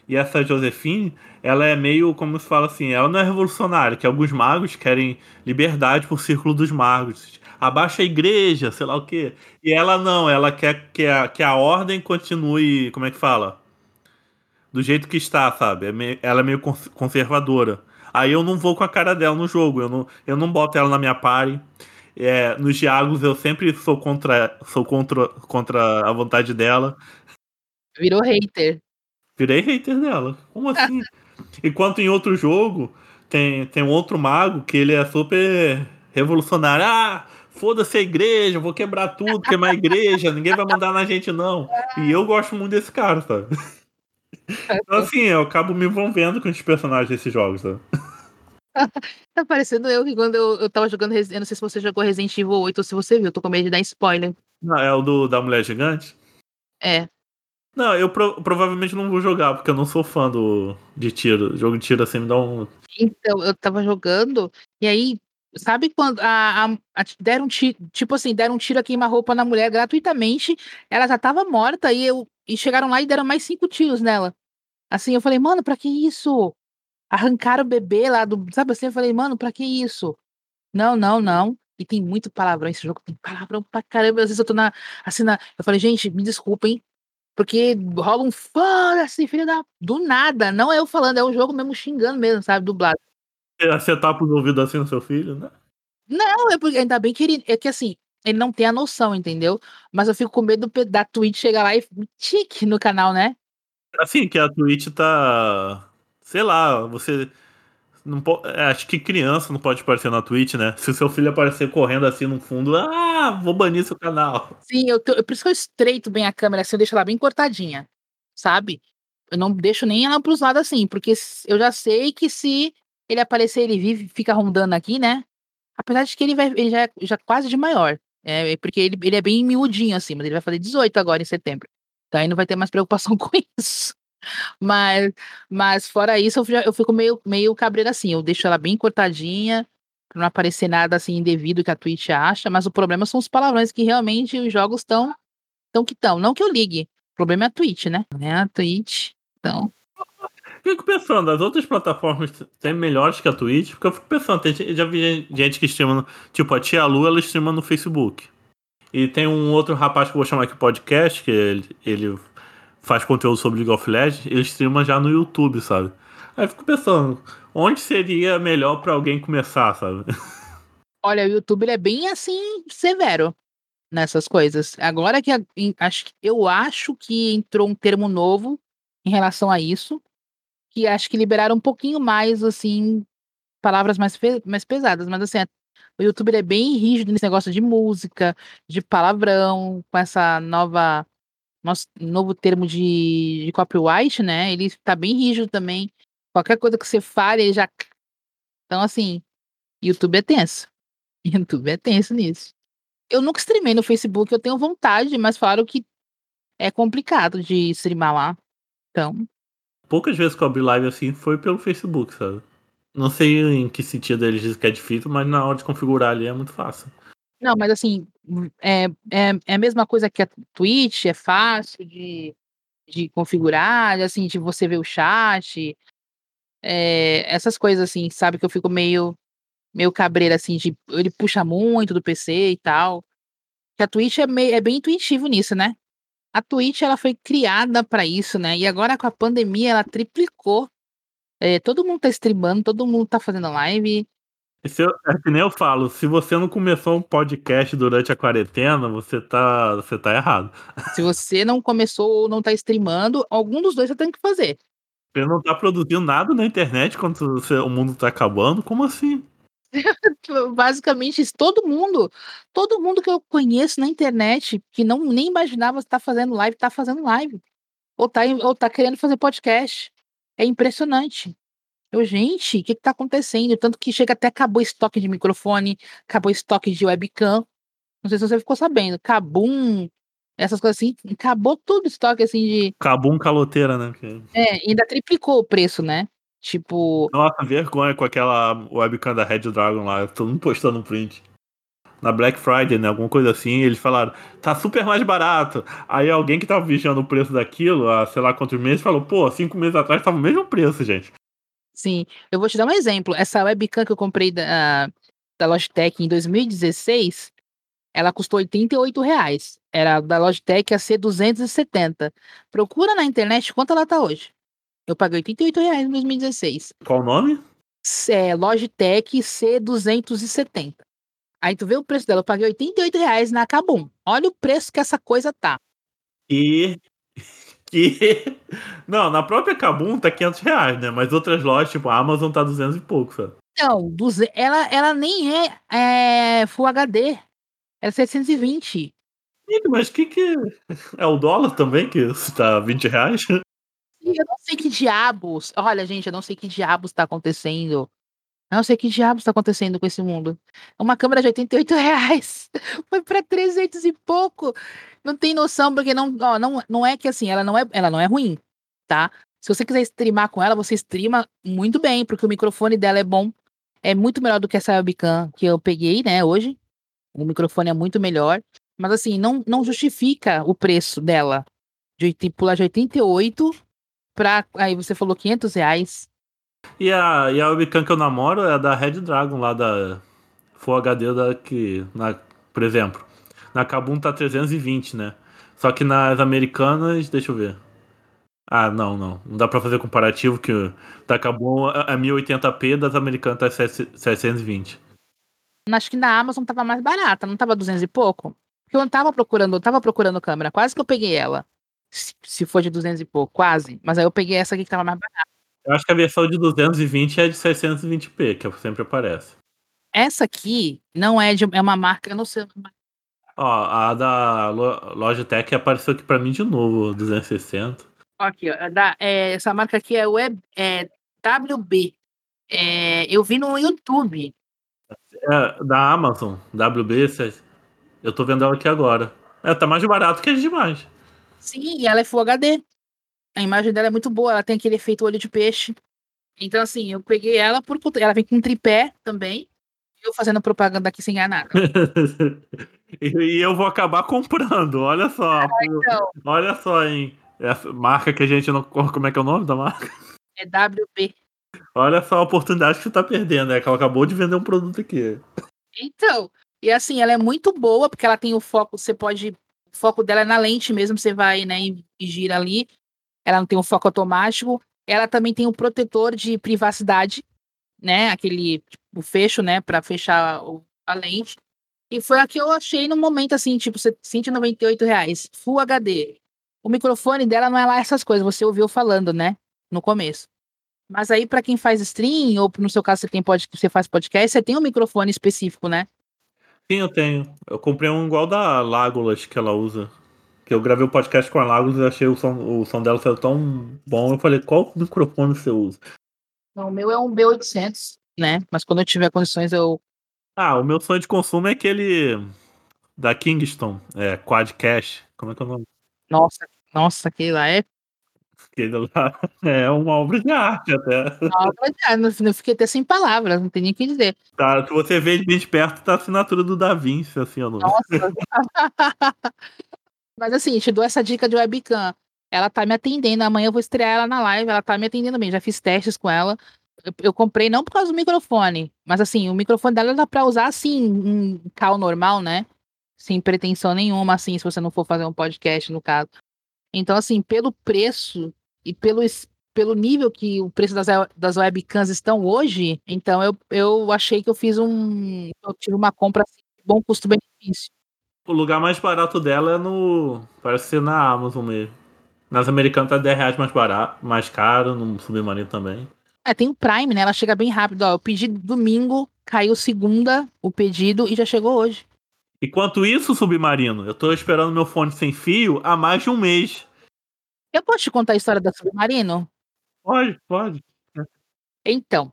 E essa Josefine, ela é meio, como se fala assim, ela não é revolucionária, que alguns magos querem liberdade por círculo dos magos. Abaixa a igreja, sei lá o quê. E ela não, ela quer que a, que a ordem continue, como é que fala? Do jeito que está, sabe? É ela é meio conservadora. Aí eu não vou com a cara dela no jogo, eu não, eu não boto ela na minha party. É, nos diálogos eu sempre sou contra, sou contra, contra a vontade dela. Virou hater. Virei hater dela. Como assim? Enquanto em outro jogo tem, tem um outro mago que ele é super revolucionário. Ah, foda-se a igreja, vou quebrar tudo, queimar a igreja, ninguém vai mandar na gente não. E eu gosto muito desse cara, sabe? Então, assim, eu acabo me envolvendo com os personagens desses jogos, sabe? tá parecendo eu que quando eu, eu tava jogando Eu não sei se você jogou Resident Evil 8 ou se você viu, tô com medo de dar spoiler. Não, é o do, da mulher gigante? É. Não, eu pro, provavelmente não vou jogar, porque eu não sou fã do, de tiro. Jogo de tiro assim me dá um. Então, eu tava jogando, e aí, sabe quando a, a, a deram tiro, tipo assim, deram um tiro a queima-roupa na mulher gratuitamente, ela já tava morta, e, eu, e chegaram lá e deram mais cinco tiros nela. Assim, eu falei, mano, pra que isso? Arrancaram o bebê lá do. Sabe assim? Eu falei, mano, pra que isso? Não, não, não. E tem muito palavrão. Esse jogo tem palavrão pra caramba. Às vezes eu tô na. Assim, na, eu falei, gente, me desculpem, porque rola um foda-se, filho da. Do nada. Não é eu falando, é o jogo mesmo xingando mesmo, sabe? Dublado. Você tá pros ouvidos assim no seu filho, né? Não, é porque ainda bem que ele. É que assim, ele não tem a noção, entendeu? Mas eu fico com medo da Twitch chegar lá e tique no canal, né? Assim, que a Twitch tá. Sei lá, você. Não pode, é, acho que criança não pode aparecer na Twitch, né? Se o seu filho aparecer correndo assim no fundo, ah, vou banir seu canal. Sim, eu, tô, por isso que eu estreito bem a câmera assim, eu deixo ela bem cortadinha, sabe? Eu não deixo nem ela pros lados assim, porque eu já sei que se ele aparecer, ele vive, fica rondando aqui, né? Apesar de que ele vai, ele já é já quase de maior. É, é, porque ele, ele é bem miudinho assim, mas ele vai fazer 18 agora em setembro. Então aí não vai ter mais preocupação com isso. Mas, mas fora isso, eu, eu fico meio, meio cabreira assim. Eu deixo ela bem cortadinha, pra não aparecer nada assim indevido que a Twitch acha. Mas o problema são os palavrões que realmente os jogos estão tão que estão. Não que eu ligue. O problema é a Twitch, né? É a Twitch. Então. Fico pensando, as outras plataformas têm melhores que a Twitch, porque eu fico pensando, tem, já vi gente que streama, tipo, a Tia Lu, ela streama no Facebook. E tem um outro rapaz que eu vou chamar aqui podcast, que ele, ele faz conteúdo sobre League of Legends, ele streama já no YouTube, sabe? Aí eu fico pensando, onde seria melhor para alguém começar, sabe? Olha, o YouTube é bem assim, severo nessas coisas. Agora que acho, eu acho que entrou um termo novo em relação a isso, que acho que liberaram um pouquinho mais, assim, palavras mais, mais pesadas, mas assim, o YouTube é bem rígido nesse negócio de música, de palavrão, com essa nova nosso novo termo de, de copyright, né? Ele tá bem rígido também. Qualquer coisa que você fale, ele já. Então, assim, YouTube é tenso. YouTube é tenso nisso. Eu nunca streamei no Facebook, eu tenho vontade, mas falaram que é complicado de streamar lá. Então. Poucas vezes que eu abri live assim foi pelo Facebook, sabe? Não sei em que sentido eles dizem que é difícil, mas na hora de configurar ali é muito fácil. Não, mas assim, é, é, é a mesma coisa que a Twitch, é fácil de, de configurar, assim, de você ver o chat, é, essas coisas assim, sabe, que eu fico meio, meio cabreira, assim, de ele puxa muito do PC e tal. Que a Twitch é, meio, é bem intuitivo nisso, né? A Twitch, ela foi criada para isso, né? E agora com a pandemia, ela triplicou. É, todo mundo tá streamando, todo mundo tá fazendo live, eu, é que nem eu falo, se você não começou um podcast durante a quarentena, você tá, você tá errado. Se você não começou ou não tá streamando, algum dos dois você tem que fazer. Você não tá produzindo nada na internet quando você, o mundo tá acabando? Como assim? Basicamente isso. Todo mundo, todo mundo que eu conheço na internet, que não nem imaginava estar tá fazendo live, tá fazendo live. Ou tá, ou tá querendo fazer podcast. É impressionante. Eu, gente, o que, que tá acontecendo? Tanto que chega até acabou estoque de microfone, acabou estoque de webcam. Não sei se você ficou sabendo. Kabum, essas coisas assim, acabou tudo o estoque assim de. Kabum caloteira, né? É, ainda triplicou o preço, né? Tipo. Nossa, vergonha com aquela webcam da Red Dragon lá. Todo mundo postando um print. Na Black Friday, né? Alguma coisa assim. Eles falaram, tá super mais barato. Aí alguém que tava vigiando o preço daquilo, há sei lá quantos meses, falou, pô, cinco meses atrás tava o mesmo preço, gente. Sim, eu vou te dar um exemplo. Essa webcam que eu comprei da, da Logitech em 2016, ela custou 88 reais. Era da Logitech a ser 270. Procura na internet quanto ela tá hoje. Eu paguei 88 reais em 2016. Qual o nome? É, Logitech C270. Aí tu vê o preço dela, eu paguei 88 reais na Kabum. Olha o preço que essa coisa tá. E que. Não, na própria Kabum tá 500 reais, né? Mas outras lojas, tipo a Amazon, tá 200 e pouco, sabe? Não, ela, ela nem é, é Full HD. É 720. Mas que que. É o dólar também que tá 20 reais? Eu não sei que diabos. Olha, gente, eu não sei que diabos tá acontecendo. Eu não sei que diabos tá acontecendo com esse mundo. Uma câmera de 88 reais foi pra 300 e pouco. Não tem noção, porque não, ó, não, não é que assim, ela não é, ela não é ruim, tá? Se você quiser streamar com ela, você streama muito bem, porque o microfone dela é bom. É muito melhor do que essa webcam que eu peguei, né, hoje. O microfone é muito melhor. Mas assim, não, não justifica o preço dela. De pular de 88 pra. Aí você falou 500 reais. E a, e a webcam que eu namoro é da Red Dragon, lá da Full HD, da, que, na, por exemplo. Na Kabum tá 320, né? Só que nas americanas, deixa eu ver. Ah, não, não. Não dá pra fazer comparativo, que da Kabum é 1080p, das americanas tá 720. Acho que na Amazon tava mais barata, não tava 200 e pouco? Porque eu não tava procurando, eu tava procurando câmera, quase que eu peguei ela. Se, se for de 200 e pouco, quase. Mas aí eu peguei essa aqui que tava mais barata. Eu acho que a versão de 220 é de 620p, que sempre aparece. Essa aqui não é de é uma marca, eu não sei. Ó, a da Logitech apareceu aqui para mim de novo, 260. Aqui, ó, da, é, essa marca aqui é, web, é WB. É, eu vi no YouTube. É, da Amazon, WB, eu tô vendo ela aqui agora. É, tá mais barato que as demais. Sim, e ela é Full HD. A imagem dela é muito boa, ela tem aquele efeito olho de peixe. Então, assim, eu peguei ela por. Ela vem com tripé também. Eu fazendo propaganda aqui sem ganhar nada. e eu vou acabar comprando, olha só. Ah, então. Olha só, hein? Essa marca que a gente não. Como é que é o nome da marca? É WB. Olha só a oportunidade que você tá perdendo, é que ela acabou de vender um produto aqui. Então, e assim, ela é muito boa, porque ela tem o foco, você pode. O foco dela é na lente mesmo, você vai, né, e gira ali ela não tem um foco automático, ela também tem um protetor de privacidade, né? Aquele tipo, fecho, né? Para fechar a lente. E foi a que eu achei no momento assim, tipo, 198 reais, Full HD. O microfone dela não é lá essas coisas, você ouviu falando, né? No começo. Mas aí, para quem faz stream, ou no seu caso você tem você faz podcast, você tem um microfone específico, né? Sim, eu tenho. Eu comprei um igual da Lagolas que ela usa. Que eu gravei o um podcast com a Lagos e achei o som, o som dela tão bom. Eu falei, qual microfone você usa? Não, o meu é um B800, né? Mas quando eu tiver condições eu. Ah, o meu sonho de consumo é aquele da Kingston, é Quadcast. Como é que é o nome? Nossa, nossa, aquele lá é. Lá é uma obra de arte até. Uma obra de arte, eu fiquei até sem palavras, não tem nem o que dizer. Tá, se você vê bem de perto, tá a assinatura do Da Vinci, assim, ó. Nossa. Mas assim, te dou essa dica de webcam. Ela tá me atendendo. Amanhã eu vou estrear ela na live. Ela tá me atendendo bem. Já fiz testes com ela. Eu, eu comprei não por causa do microfone, mas assim, o microfone dela dá pra usar assim, um cal normal, né? Sem pretensão nenhuma, assim, se você não for fazer um podcast, no caso. Então, assim, pelo preço e pelo, pelo nível que o preço das, das webcams estão hoje, então eu, eu achei que eu fiz um. Eu tive uma compra assim, bom custo-benefício. O lugar mais barato dela é no. Parece ser na Amazon mesmo. Nas americanas tá 10 reais mais barato, mais caro, no Submarino também. É, tem o Prime, né? Ela chega bem rápido. Ó, eu pedi domingo, caiu segunda o pedido e já chegou hoje. Enquanto isso, Submarino, eu tô esperando meu fone sem fio há mais de um mês. Eu posso te contar a história da Submarino? Pode, pode. Então,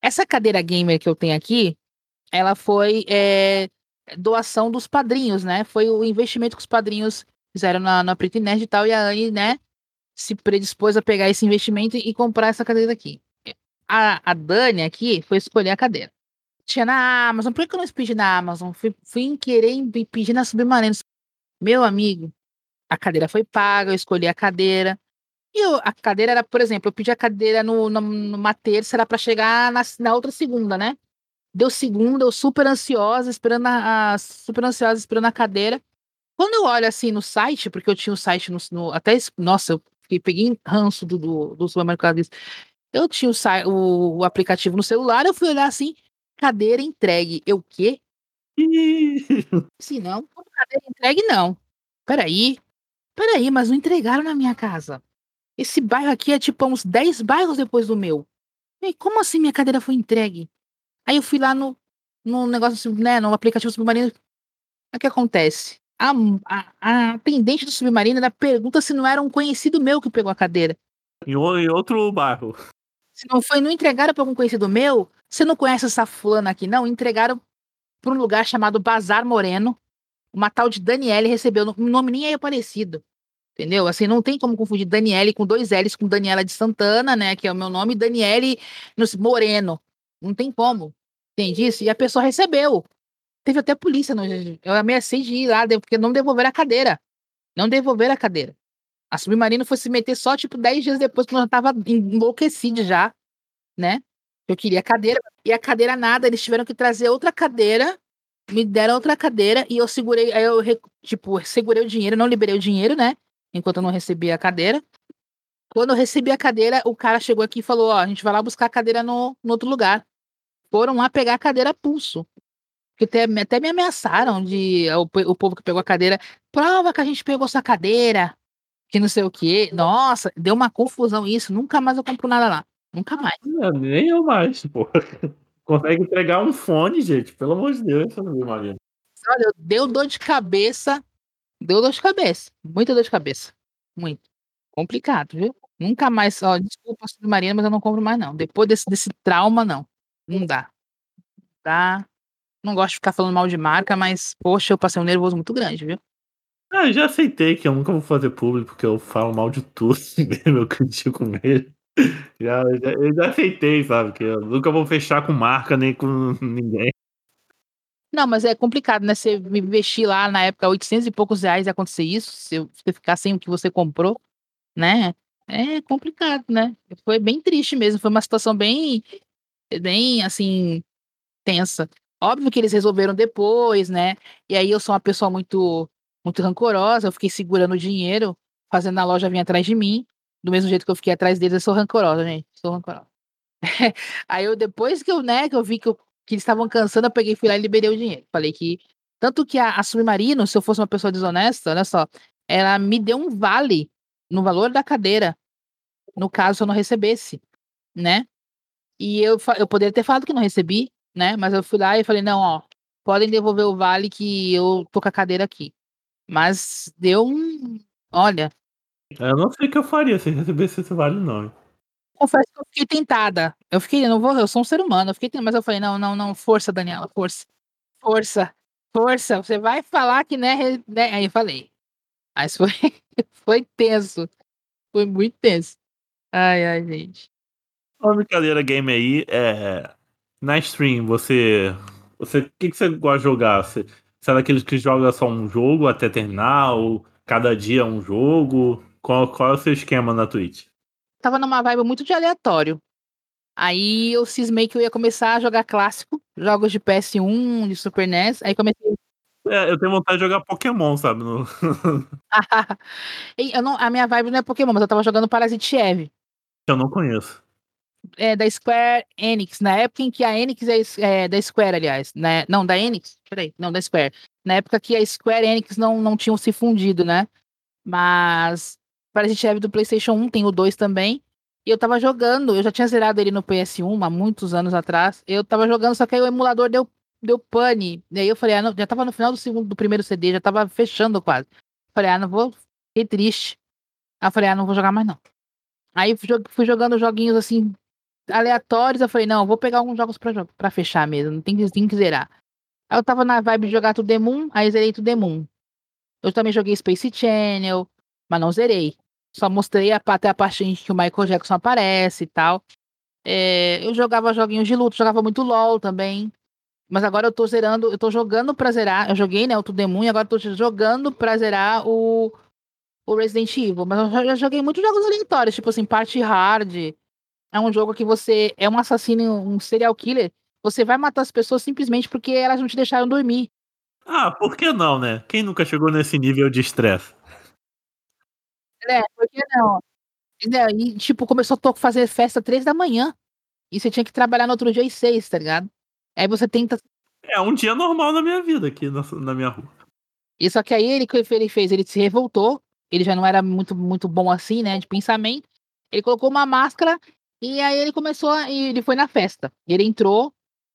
essa cadeira gamer que eu tenho aqui, ela foi é, doação dos padrinhos, né? Foi o investimento que os padrinhos fizeram na, na Preta Nerd e tal, e a Anne, né, se predispôs a pegar esse investimento e comprar essa cadeira aqui. A, a Dani aqui foi escolher a cadeira. Tinha na Amazon, por que eu não pedi na Amazon? Fui, fui querer pedir na Submarino. Meu amigo, a cadeira foi paga, eu escolhi a cadeira. E eu, a cadeira era, por exemplo, eu pedi a cadeira no, no, numa terça, era para chegar na, na outra segunda, né? Deu segunda, eu super ansiosa, esperando a, a, super ansiosa, esperando a cadeira. Quando eu olho assim no site, porque eu tinha o site no, no até nossa, eu fiquei, peguei ranço do, do, do supermercado. Eu tinha o, o, o, aplicativo no celular, eu fui olhar assim, cadeira entregue. Eu quê? Se não, cadeira entregue não. Peraí, peraí, mas não entregaram na minha casa. Esse bairro aqui é tipo uns 10 bairros depois do meu. E como assim minha cadeira foi entregue? Aí eu fui lá no, no negócio, né, no aplicativo submarino. O que acontece? A, a, a atendente do submarino ela pergunta se não era um conhecido meu que pegou a cadeira. Em, em outro bairro. Se não foi, não entregaram para algum conhecido meu? Você não conhece essa fulana aqui, não? Entregaram para um lugar chamado Bazar Moreno. Uma tal de Daniele recebeu. O nome nem é parecido. Entendeu? Assim, não tem como confundir Daniele com dois L's com Daniela de Santana, né? Que é o meu nome, Daniele Moreno. Não tem como. Entende isso? E a pessoa recebeu. Teve até polícia. No... Eu ameacei de ir lá, porque não devolver a cadeira. Não devolver a cadeira. A Submarino foi se meter só, tipo, 10 dias depois que eu já tava enlouquecido já, né? Eu queria cadeira. E a cadeira nada, eles tiveram que trazer outra cadeira. Me deram outra cadeira e eu segurei, aí eu, tipo, segurei o dinheiro, não liberei o dinheiro, né? enquanto eu não recebi a cadeira. Quando eu recebi a cadeira, o cara chegou aqui e falou: Ó, a gente vai lá buscar a cadeira no, no outro lugar. Foram lá pegar a cadeira pulso. Que até, até me ameaçaram de o, o povo que pegou a cadeira. Prova que a gente pegou sua cadeira. Que não sei o quê. Nossa, deu uma confusão isso. Nunca mais eu compro nada lá. Nunca mais. Não, nem eu mais, pô. Consegue entregar um fone, gente. Pelo amor de Deus, eu não vi, Maria. Olha, deu dor de cabeça Deu dor de cabeça. Muita dor de cabeça. Muito. Complicado, viu? Nunca mais, ó, desculpa, submarina, mas eu não compro mais, não. Depois desse, desse trauma, não. Não dá. Dá. Não gosto de ficar falando mal de marca, mas, poxa, eu passei um nervoso muito grande, viu? Ah, já aceitei que eu nunca vou fazer público, porque eu falo mal de tudo, mesmo eu critico mesmo. Já, já, eu já aceitei, sabe? Que eu nunca vou fechar com marca nem com ninguém. Não, mas é complicado, né? Você investir lá na época 800 e poucos reais acontecer isso, se você ficar sem o que você comprou, né? É complicado, né? Foi bem triste mesmo, foi uma situação bem, bem assim, tensa. Óbvio que eles resolveram depois, né? E aí eu sou uma pessoa muito, muito rancorosa, eu fiquei segurando o dinheiro, fazendo a loja vir atrás de mim, do mesmo jeito que eu fiquei atrás deles, eu sou rancorosa, gente, sou rancorosa. aí eu, depois que eu, né, que eu vi que eu que eles estavam cansando, eu peguei, fui lá e liberei o dinheiro. Falei que. Tanto que a, a Submarino, se eu fosse uma pessoa desonesta, olha só, ela me deu um vale no valor da cadeira, no caso eu não recebesse, né? E eu, eu poderia ter falado que não recebi, né? Mas eu fui lá e falei, não, ó, podem devolver o vale que eu tô com a cadeira aqui. Mas deu um. Olha. Eu não sei o que eu faria se recebesse esse vale, não confesso que eu fiquei tentada. Eu fiquei, não vou, eu sou um ser humano, eu fiquei tentada, mas eu falei, não, não, não, força, Daniela, força. Força, força, você vai falar que, né, né? Aí eu falei. Mas foi, foi tenso. Foi muito tenso. Ai, ai, gente. Uma brincadeira game aí é. Na stream, você. Você. O que, que você gosta de jogar? Você, é daqueles que joga só um jogo até terminar? Ou cada dia um jogo? Qual, qual é o seu esquema na Twitch? tava numa vibe muito de aleatório. Aí eu cismei que eu ia começar a jogar clássico, jogos de PS1, de Super NES. Aí comecei. É, eu tenho vontade de jogar Pokémon, sabe? No... eu não, a minha vibe não é Pokémon, mas eu tava jogando Parasite Eve. Eu não conheço. É da Square Enix, na época em que a Enix é, é da Square, aliás. Né? Não, da Enix? Peraí, não, da Square. Na época que a Square Enix não, não tinham se fundido, né? Mas Parasite Eve do PlayStation 1, tem o 2 também. E eu tava jogando, eu já tinha zerado ele no PS1 há muitos anos atrás. Eu tava jogando, só que aí o emulador deu, deu pane. E aí eu falei, ah, não, já tava no final do segundo, do primeiro CD, já tava fechando quase. Falei, ah, não vou, fiquei triste. Aí eu falei, ah, não vou jogar mais não. Aí fui jogando joguinhos assim, aleatórios. Eu falei, não, vou pegar alguns jogos pra, pra fechar mesmo, não tem, tem que zerar. Aí eu tava na vibe de jogar The Moon, aí zerei The Moon. Eu também joguei Space Channel, mas não zerei. Só mostrei até a parte em que o Michael Jackson aparece e tal. É, eu jogava joguinhos de luta, jogava muito LOL também. Mas agora eu tô zerando, eu tô jogando pra zerar. Eu joguei, né, o To e agora eu tô jogando pra zerar o, o Resident Evil. Mas eu já joguei muitos jogos aleatórios, tipo assim, Party Hard. É um jogo que você é um assassino, um serial killer. Você vai matar as pessoas simplesmente porque elas não te deixaram dormir. Ah, por que não, né? Quem nunca chegou nesse nível de estresse? É, por que não? E, tipo, começou a fazer festa três da manhã. E você tinha que trabalhar no outro dia às seis, tá ligado? Aí você tenta. É um dia normal na minha vida aqui na, na minha rua. E só que aí ele, que ele fez? Ele se revoltou. Ele já não era muito, muito bom assim, né? De pensamento. Ele colocou uma máscara e aí ele começou. A, e ele foi na festa. Ele entrou.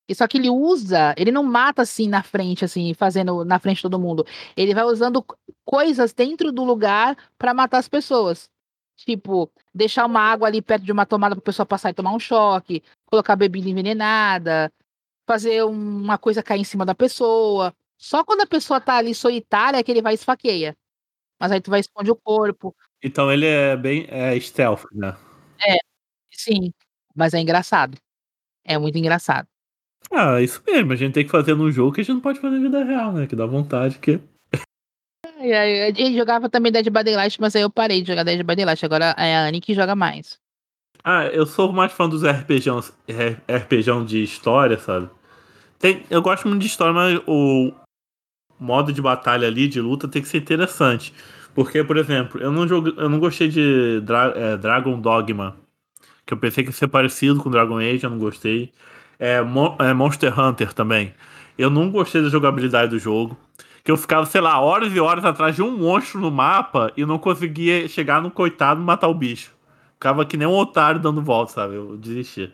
E só que ele usa, ele não mata assim na frente, assim, fazendo na frente de todo mundo. Ele vai usando coisas dentro do lugar para matar as pessoas. Tipo, deixar uma água ali perto de uma tomada para a pessoa passar e tomar um choque, colocar bebida envenenada, fazer uma coisa cair em cima da pessoa. Só quando a pessoa tá ali solitária é que ele vai esfaqueia. Mas aí tu vai esconde o corpo. Então ele é bem é stealth, né? É, sim. Mas é engraçado. É muito engraçado. Ah, isso mesmo. A gente tem que fazer num jogo que a gente não pode fazer na vida real, né? Que dá vontade que. E a gente jogava também Dead by Daylight, mas aí eu parei de jogar Dead by Daylight. Agora é a Annie que joga mais. Ah, eu sou mais fã dos RPGão, RPGão de história, sabe? Tem, eu gosto muito de história, mas o modo de batalha ali, de luta, tem que ser interessante. Porque, por exemplo, eu não, jogo, eu não gostei de Dra é, Dragon Dogma. Que eu pensei que ia ser parecido com Dragon Age, eu não gostei. É, é, Monster Hunter também. Eu não gostei da jogabilidade do jogo. Que eu ficava, sei lá, horas e horas atrás de um monstro no mapa e não conseguia chegar no coitado e matar o bicho. Ficava que nem um otário dando volta, sabe? Eu desisti.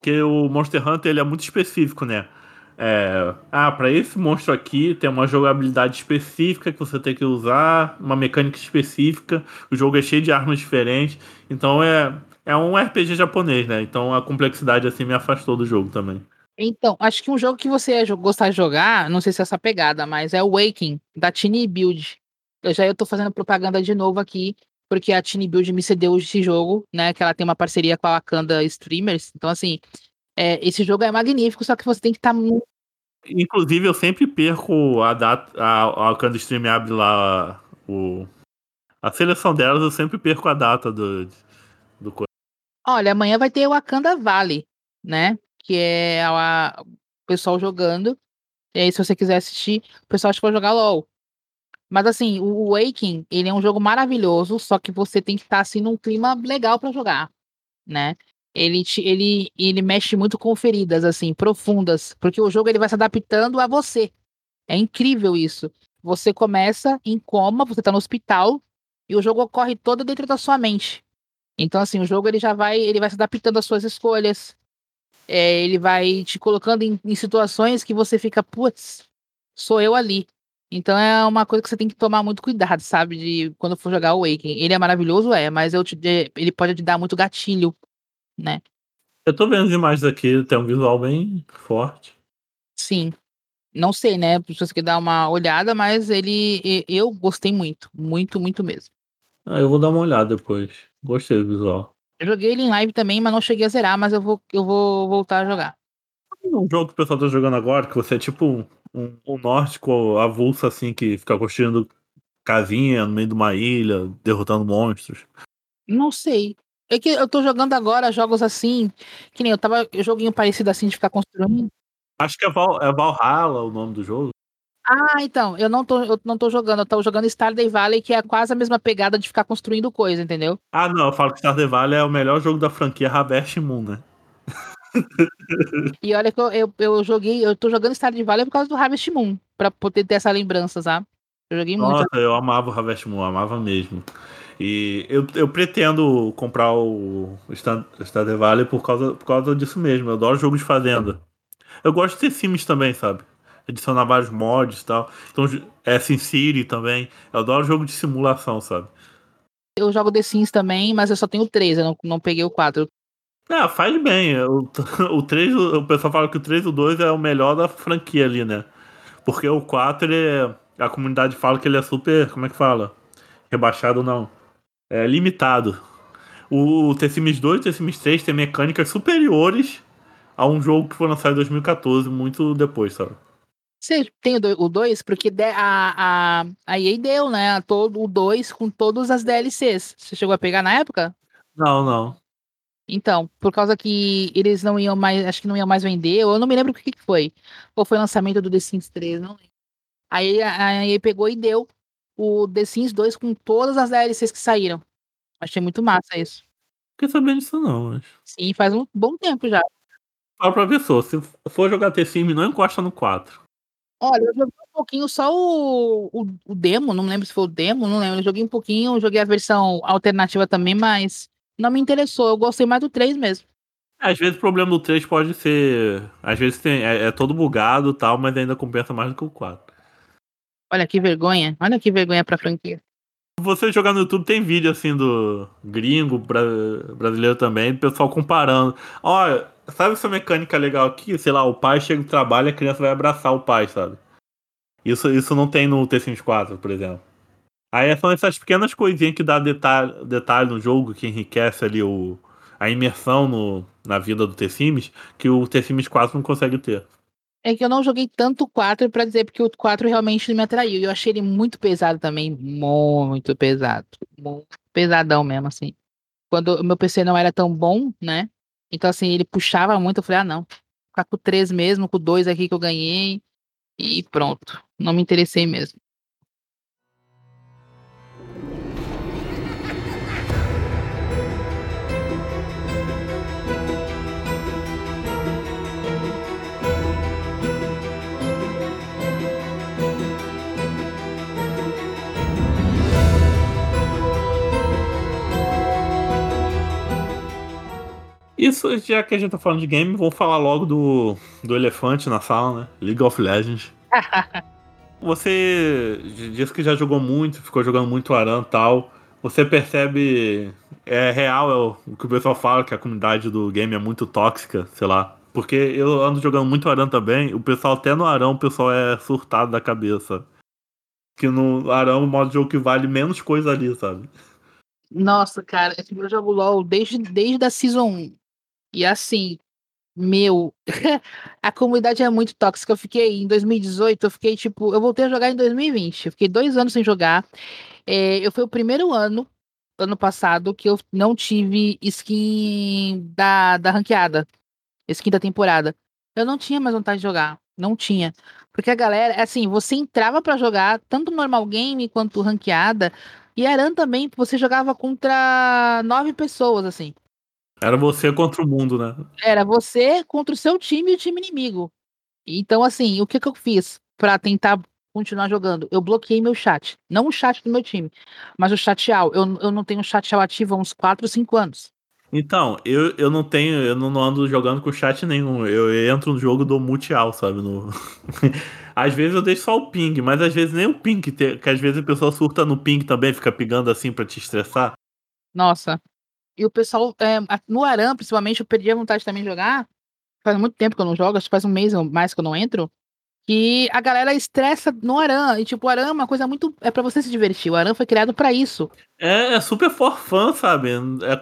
Porque o Monster Hunter ele é muito específico, né? É, ah, para esse monstro aqui tem uma jogabilidade específica que você tem que usar, uma mecânica específica. O jogo é cheio de armas diferentes, então é é um RPG japonês, né? Então a complexidade assim me afastou do jogo também. Então, acho que um jogo que você ia gostar de jogar, não sei se é essa pegada, mas é o Waking da Tiny Build. Eu já tô fazendo propaganda de novo aqui, porque a Tiny Build me cedeu esse jogo, né? Que ela tem uma parceria com a Wakanda Streamers. Então, assim, é, esse jogo é magnífico, só que você tem que estar tá muito. Inclusive, eu sempre perco a data. A, a Wakanda Stream abre lá o, a seleção delas, eu sempre perco a data do, do Olha, amanhã vai ter o Wakanda Valley, né? Que é a, o pessoal jogando. E aí, se você quiser assistir, o pessoal acha que vai jogar LOL. Mas assim, o Waking, ele é um jogo maravilhoso, só que você tem que estar assim num clima legal para jogar, né? Ele, te, ele, ele mexe muito com feridas assim profundas, porque o jogo ele vai se adaptando a você. É incrível isso. Você começa em coma, você tá no hospital e o jogo ocorre todo dentro da sua mente. Então assim, o jogo ele já vai, ele vai se adaptando às suas escolhas. É, ele vai te colocando em, em situações que você fica, putz, sou eu ali. Então é uma coisa que você tem que tomar muito cuidado, sabe? De quando for jogar o Awakening. Ele é maravilhoso, é, mas eu te, ele pode te dar muito gatilho, né? Eu tô vendo as imagens aqui, tem um visual bem forte. Sim. Não sei, né? Se você quer dar uma olhada, mas ele. Eu gostei muito. Muito, muito mesmo. Ah, eu vou dar uma olhada depois. Gostei do visual. Eu joguei ele em live também, mas não cheguei a zerar, mas eu vou, eu vou voltar a jogar. Um jogo que o pessoal tá jogando agora, que você é tipo um, um nórdico avulso assim que fica construindo casinha no meio de uma ilha, derrotando monstros. Não sei. É que eu tô jogando agora jogos assim, que nem eu tava. Joguinho parecido assim de ficar construindo. Acho que é, Val, é Valhalla o nome do jogo. Ah, então, eu não tô, eu não tô jogando, eu tô jogando Stardew Valley, que é quase a mesma pegada de ficar construindo coisa, entendeu? Ah, não, eu falo que Stardew Valley é o melhor jogo da franquia Harvest Moon, né? e olha que eu, eu, eu, joguei, eu tô jogando Stardew Valley por causa do Harvest Moon, pra poder ter essa lembrança, sabe? Eu joguei Nossa, muito. eu amava o Harvest Moon, amava mesmo. E eu, eu pretendo comprar o Stardew Valley por causa, por causa disso mesmo. Eu adoro jogos de fazenda. Eu gosto de ter Sims também, sabe? Adicionar vários mods e tal. Então, é SimCity também. Eu adoro jogo de simulação, sabe? Eu jogo The Sims também, mas eu só tenho três, eu não, não peguei o quatro. É, faz bem. O, o 3, o pessoal fala que o 3 e o 2 é o melhor da franquia ali, né? Porque o 4, ele, a comunidade fala que ele é super. Como é que fala? Rebaixado não. É limitado. O The Sims 2 e o The Sims 3 tem mecânicas superiores a um jogo que foi lançado em 2014, muito depois, sabe? Você tem o 2? Porque a, a, a EA deu, né? Todo, o 2 com todas as DLCs. Você chegou a pegar na época? Não, não. Então, por causa que eles não iam mais, acho que não iam mais vender, eu não me lembro o que, que foi. Ou foi o lançamento do The Sims 3, não lembro. Aí a EA pegou e deu o The Sims 2 com todas as DLCs que saíram. Achei muito massa isso. Fiquei sabendo disso não, mas... Sim, faz um bom tempo já. Fala pra pessoa, se for jogar The Sims, não encosta no 4. Olha, eu joguei um pouquinho só o, o, o, demo, não lembro se foi o demo, não lembro. Eu joguei um pouquinho, joguei a versão alternativa também, mas não me interessou. Eu gostei mais do 3 mesmo. Às vezes o problema do 3 pode ser. Às vezes tem, é, é todo bugado e tal, mas ainda compensa mais do que o 4. Olha que vergonha. Olha que vergonha pra franquia. Você jogar no YouTube tem vídeo assim do gringo, bra brasileiro também, do pessoal comparando. Olha, sabe essa mecânica legal aqui? Sei lá, o pai chega do trabalho e a criança vai abraçar o pai, sabe? Isso, isso não tem no T-Sims 4, por exemplo. Aí são essas pequenas coisinhas que dá detalhe, detalhe no jogo, que enriquece ali o, a imersão no, na vida do T-Sims, que o T-Sims 4 não consegue ter. É que eu não joguei tanto o 4 para dizer, porque o 4 realmente me atraiu. E eu achei ele muito pesado também. Muito pesado. Muito pesadão mesmo, assim. Quando o meu PC não era tão bom, né? Então, assim, ele puxava muito. Eu falei, ah, não. Ficar com 3 mesmo, com 2 aqui que eu ganhei. E pronto. Não me interessei mesmo. Isso, já que a gente tá falando de game, vamos falar logo do, do elefante na sala, né? League of Legends. Você disse que já jogou muito, ficou jogando muito Aran e tal. Você percebe. É real é o, o que o pessoal fala, que a comunidade do game é muito tóxica, sei lá. Porque eu ando jogando muito Aran também, o pessoal, até no Arão, o pessoal é surtado da cabeça. Que no Arão, o modo de jogo que vale menos coisa ali, sabe? Nossa, cara, eu jogo LOL desde, desde a Season 1. E assim, meu, a comunidade é muito tóxica. Eu fiquei em 2018, eu fiquei tipo, eu voltei a jogar em 2020. Eu fiquei dois anos sem jogar. É, eu fui o primeiro ano, ano passado, que eu não tive skin da, da ranqueada, skin da temporada. Eu não tinha mais vontade de jogar, não tinha. Porque a galera, assim, você entrava para jogar tanto normal game quanto ranqueada, e Aran também, você jogava contra nove pessoas, assim. Era você contra o mundo, né? Era você contra o seu time e o time inimigo. Então, assim, o que, que eu fiz para tentar continuar jogando? Eu bloqueei meu chat. Não o chat do meu time, mas o chat ao. Eu, eu não tenho chat ao ativo há uns 4 ou 5 anos. Então, eu, eu não tenho, eu não ando jogando com chat nenhum. Eu entro no jogo do multial, sabe? No... às vezes eu deixo só o ping, mas às vezes nem o ping, que, que às vezes a pessoa surta no ping também, fica pingando assim para te estressar. Nossa, e o pessoal, é, no Aram, principalmente, eu perdi a vontade também de jogar. Faz muito tempo que eu não jogo, acho que faz um mês ou mais que eu não entro. E a galera estressa no Aram. E, tipo, o Aram é uma coisa muito. É para você se divertir. O Aram foi criado para isso. É, é super for fun, sabe? É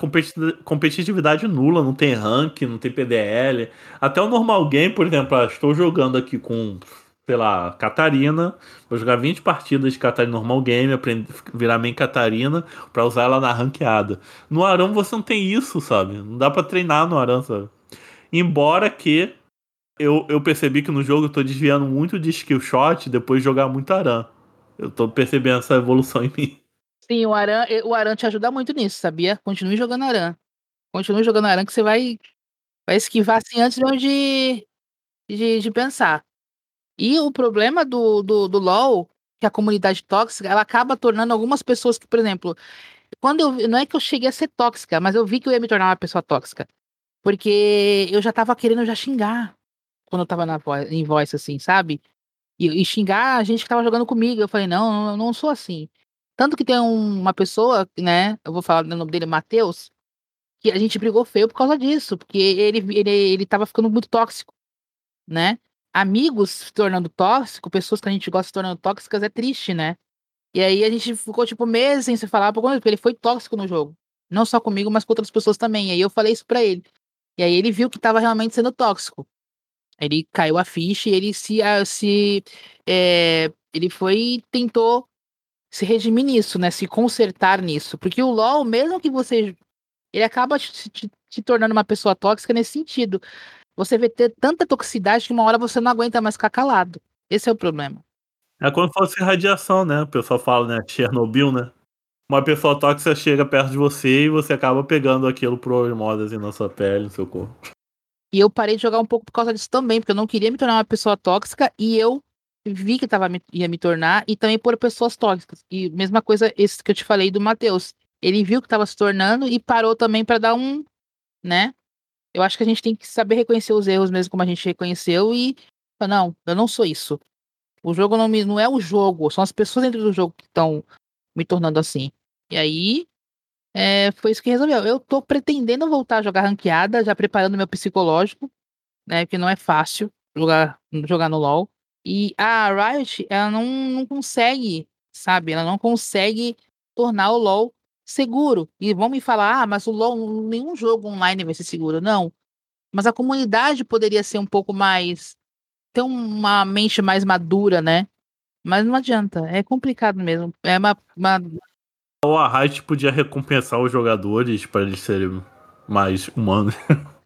competitividade nula, não tem rank, não tem PDL. Até o normal game, por exemplo, ah, estou jogando aqui com lá, Catarina. Vou jogar 20 partidas de Catarina normal game, aprender, virar main Catarina para usar ela na ranqueada. No Arão você não tem isso, sabe? Não dá para treinar no Arão, sabe? Embora que eu, eu percebi que no jogo eu tô desviando muito de skill shot depois de jogar muito Aran. Eu tô percebendo essa evolução em mim. Sim, o Aran, o Aran te ajuda muito nisso, sabia? Continue jogando Aran. Continue jogando Aran que você vai, vai esquivar assim antes de, de, de pensar. E o problema do, do, do LoL, que a comunidade tóxica, ela acaba tornando algumas pessoas que, por exemplo, quando eu, não é que eu cheguei a ser tóxica, mas eu vi que eu ia me tornar uma pessoa tóxica. Porque eu já tava querendo já xingar quando eu tava na voz, em voz, assim, sabe? E, e, xingar a gente que tava jogando comigo. Eu falei, não, eu não sou assim. Tanto que tem um, uma pessoa, né? Eu vou falar o nome dele, Matheus. que a gente brigou feio por causa disso, porque ele, ele, ele tava ficando muito tóxico, né? Amigos se tornando tóxico, pessoas que a gente gosta se tornando tóxicas é triste, né? E aí a gente ficou, tipo, meses sem se falar, porque ele foi tóxico no jogo. Não só comigo, mas com outras pessoas também. E aí eu falei isso pra ele. E aí ele viu que tava realmente sendo tóxico. Ele caiu a ficha e ele se. se é, ele foi tentou se redimir nisso, né? Se consertar nisso. Porque o LoL, mesmo que você. Ele acaba te, te, te tornando uma pessoa tóxica nesse sentido. Você vê ter tanta toxicidade que uma hora você não aguenta mais ficar calado. Esse é o problema. É como se fosse radiação, né? O pessoal fala, né? Chernobyl, né? Uma pessoa tóxica chega perto de você e você acaba pegando aquilo por osmose assim, na sua pele, no seu corpo. E eu parei de jogar um pouco por causa disso também, porque eu não queria me tornar uma pessoa tóxica e eu vi que tava, ia me tornar e também por pessoas tóxicas. E mesma coisa esse que eu te falei do Matheus. Ele viu que estava se tornando e parou também para dar um, né? Eu acho que a gente tem que saber reconhecer os erros mesmo como a gente reconheceu e não, eu não sou isso. O jogo não, me, não é o jogo, são as pessoas dentro do jogo que estão me tornando assim. E aí, é, foi isso que resolveu. Eu tô pretendendo voltar a jogar ranqueada, já preparando meu psicológico, né? Que não é fácil jogar, jogar no LoL. E a Riot, ela não, não consegue, sabe? Ela não consegue tornar o LoL seguro. E vão me falar, ah, mas o LoL, nenhum jogo online vai ser seguro. Não. Mas a comunidade poderia ser um pouco mais. ter uma mente mais madura, né? Mas não adianta. É complicado mesmo. É uma, uma... O a Riot podia recompensar os jogadores para eles serem mais humanos.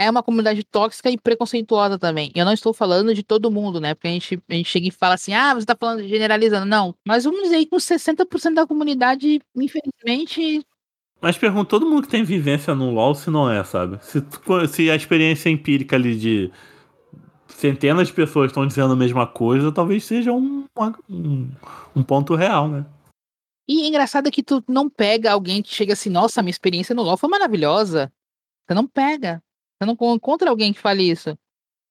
é uma comunidade tóxica e preconceituosa também. Eu não estou falando de todo mundo, né? Porque a gente, a gente chega e fala assim, ah, você está falando generalizando. Não, mas vamos dizer que uns 60% da comunidade, infelizmente... Mas pergunta todo mundo que tem vivência no LoL se não é, sabe? Se, se a experiência empírica ali de centenas de pessoas estão dizendo a mesma coisa, talvez seja um, um, um ponto real, né? E engraçado é que tu não pega alguém que chega assim, nossa, minha experiência no LoL foi maravilhosa. Você não pega. Você não encontra alguém que fale isso.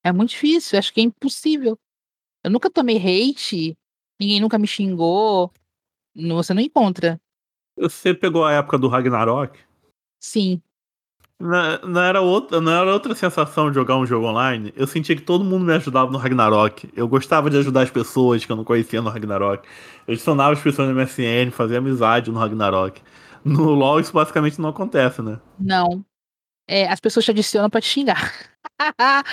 É muito difícil, acho que é impossível. Eu nunca tomei hate, ninguém nunca me xingou. Você não encontra. Você pegou a época do Ragnarok? Sim. Não, não, era outra, não era outra sensação de jogar um jogo online. Eu sentia que todo mundo me ajudava no Ragnarok. Eu gostava de ajudar as pessoas que eu não conhecia no Ragnarok. Eu adicionava as pessoas no MSN, fazia amizade no Ragnarok. No LoL isso basicamente não acontece, né? Não é, as pessoas te adicionam pra te xingar.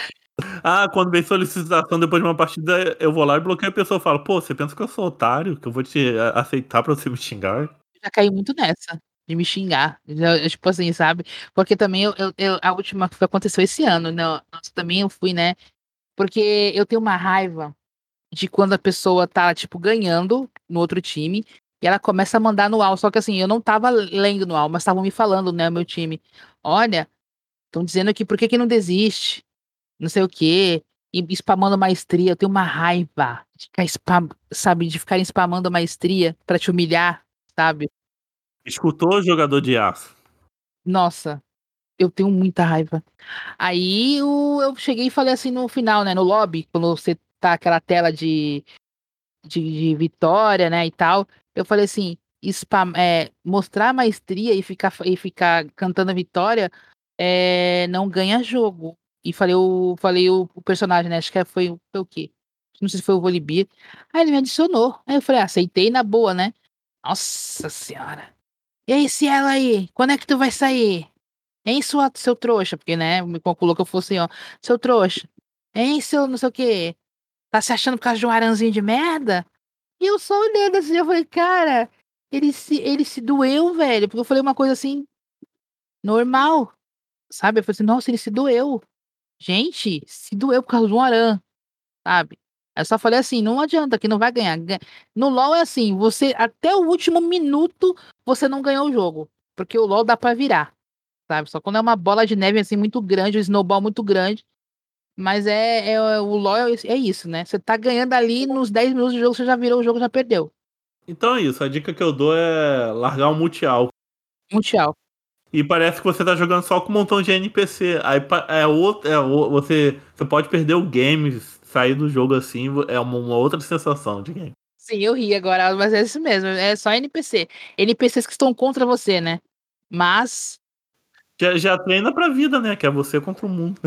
ah, quando vem solicitação depois de uma partida, eu vou lá e bloqueio a pessoa e falo, pô, você pensa que eu sou otário, que eu vou te aceitar pra você me xingar? Já caí muito nessa. De me xingar. Já, tipo assim, sabe? Porque também eu, eu, eu, a última que aconteceu esse ano, né? Nossa, também eu fui, né? Porque eu tenho uma raiva de quando a pessoa tá, tipo, ganhando no outro time e ela começa a mandar no AL. Só que assim, eu não tava lendo no AL, mas estavam me falando, né, meu time. Olha, Estão dizendo aqui por que, que não desiste, não sei o quê, e spamando maestria. Eu tenho uma raiva de ficar spam, sabe, de ficar spamando maestria para te humilhar, sabe? Escutou o jogador de aço? Nossa, eu tenho muita raiva. Aí eu, eu cheguei e falei assim no final, né, no lobby, quando você tá aquela tela de, de, de vitória, né, e tal, eu falei assim, spam, é, mostrar maestria e ficar, e ficar cantando a vitória é, não ganha jogo. E falei o, falei o, o personagem, né? Acho que foi, foi o quê? Não sei se foi o Volibear. Aí ele me adicionou. Aí eu falei, ah, aceitei na boa, né? Nossa senhora. E aí, Cielo aí? Quando é que tu vai sair? Hein, sua, seu trouxa? Porque, né, me calculou que eu fosse, ó, seu trouxa. Hein, seu não sei o quê? Tá se achando por causa de um aranzinho de merda? E eu só olhando assim, eu falei, cara, ele se, ele se doeu, velho. Porque eu falei uma coisa assim, normal. Sabe? Eu falei assim, nossa, ele se doeu. Gente, se doeu por causa de um Aran, sabe? Eu só falei assim, não adianta, que não vai ganhar. No LoL é assim, você até o último minuto você não ganhou o jogo, porque o LoL dá para virar, sabe? Só quando é uma bola de neve assim muito grande, um snowball muito grande. Mas é, é o LoL é, é isso, né? Você tá ganhando ali nos 10 minutos de jogo, você já virou o jogo, já perdeu. Então é isso, a dica que eu dou é largar o multial. Multial. E parece que você tá jogando só com um montão de NPC. Aí é outro, é, você, você pode perder o game, sair do jogo assim, é uma, uma outra sensação de game. Sim, eu ri agora, mas é isso mesmo, é só NPC. NPCs que estão contra você, né? Mas Já, já treina pra vida, né? Que é você contra o mundo.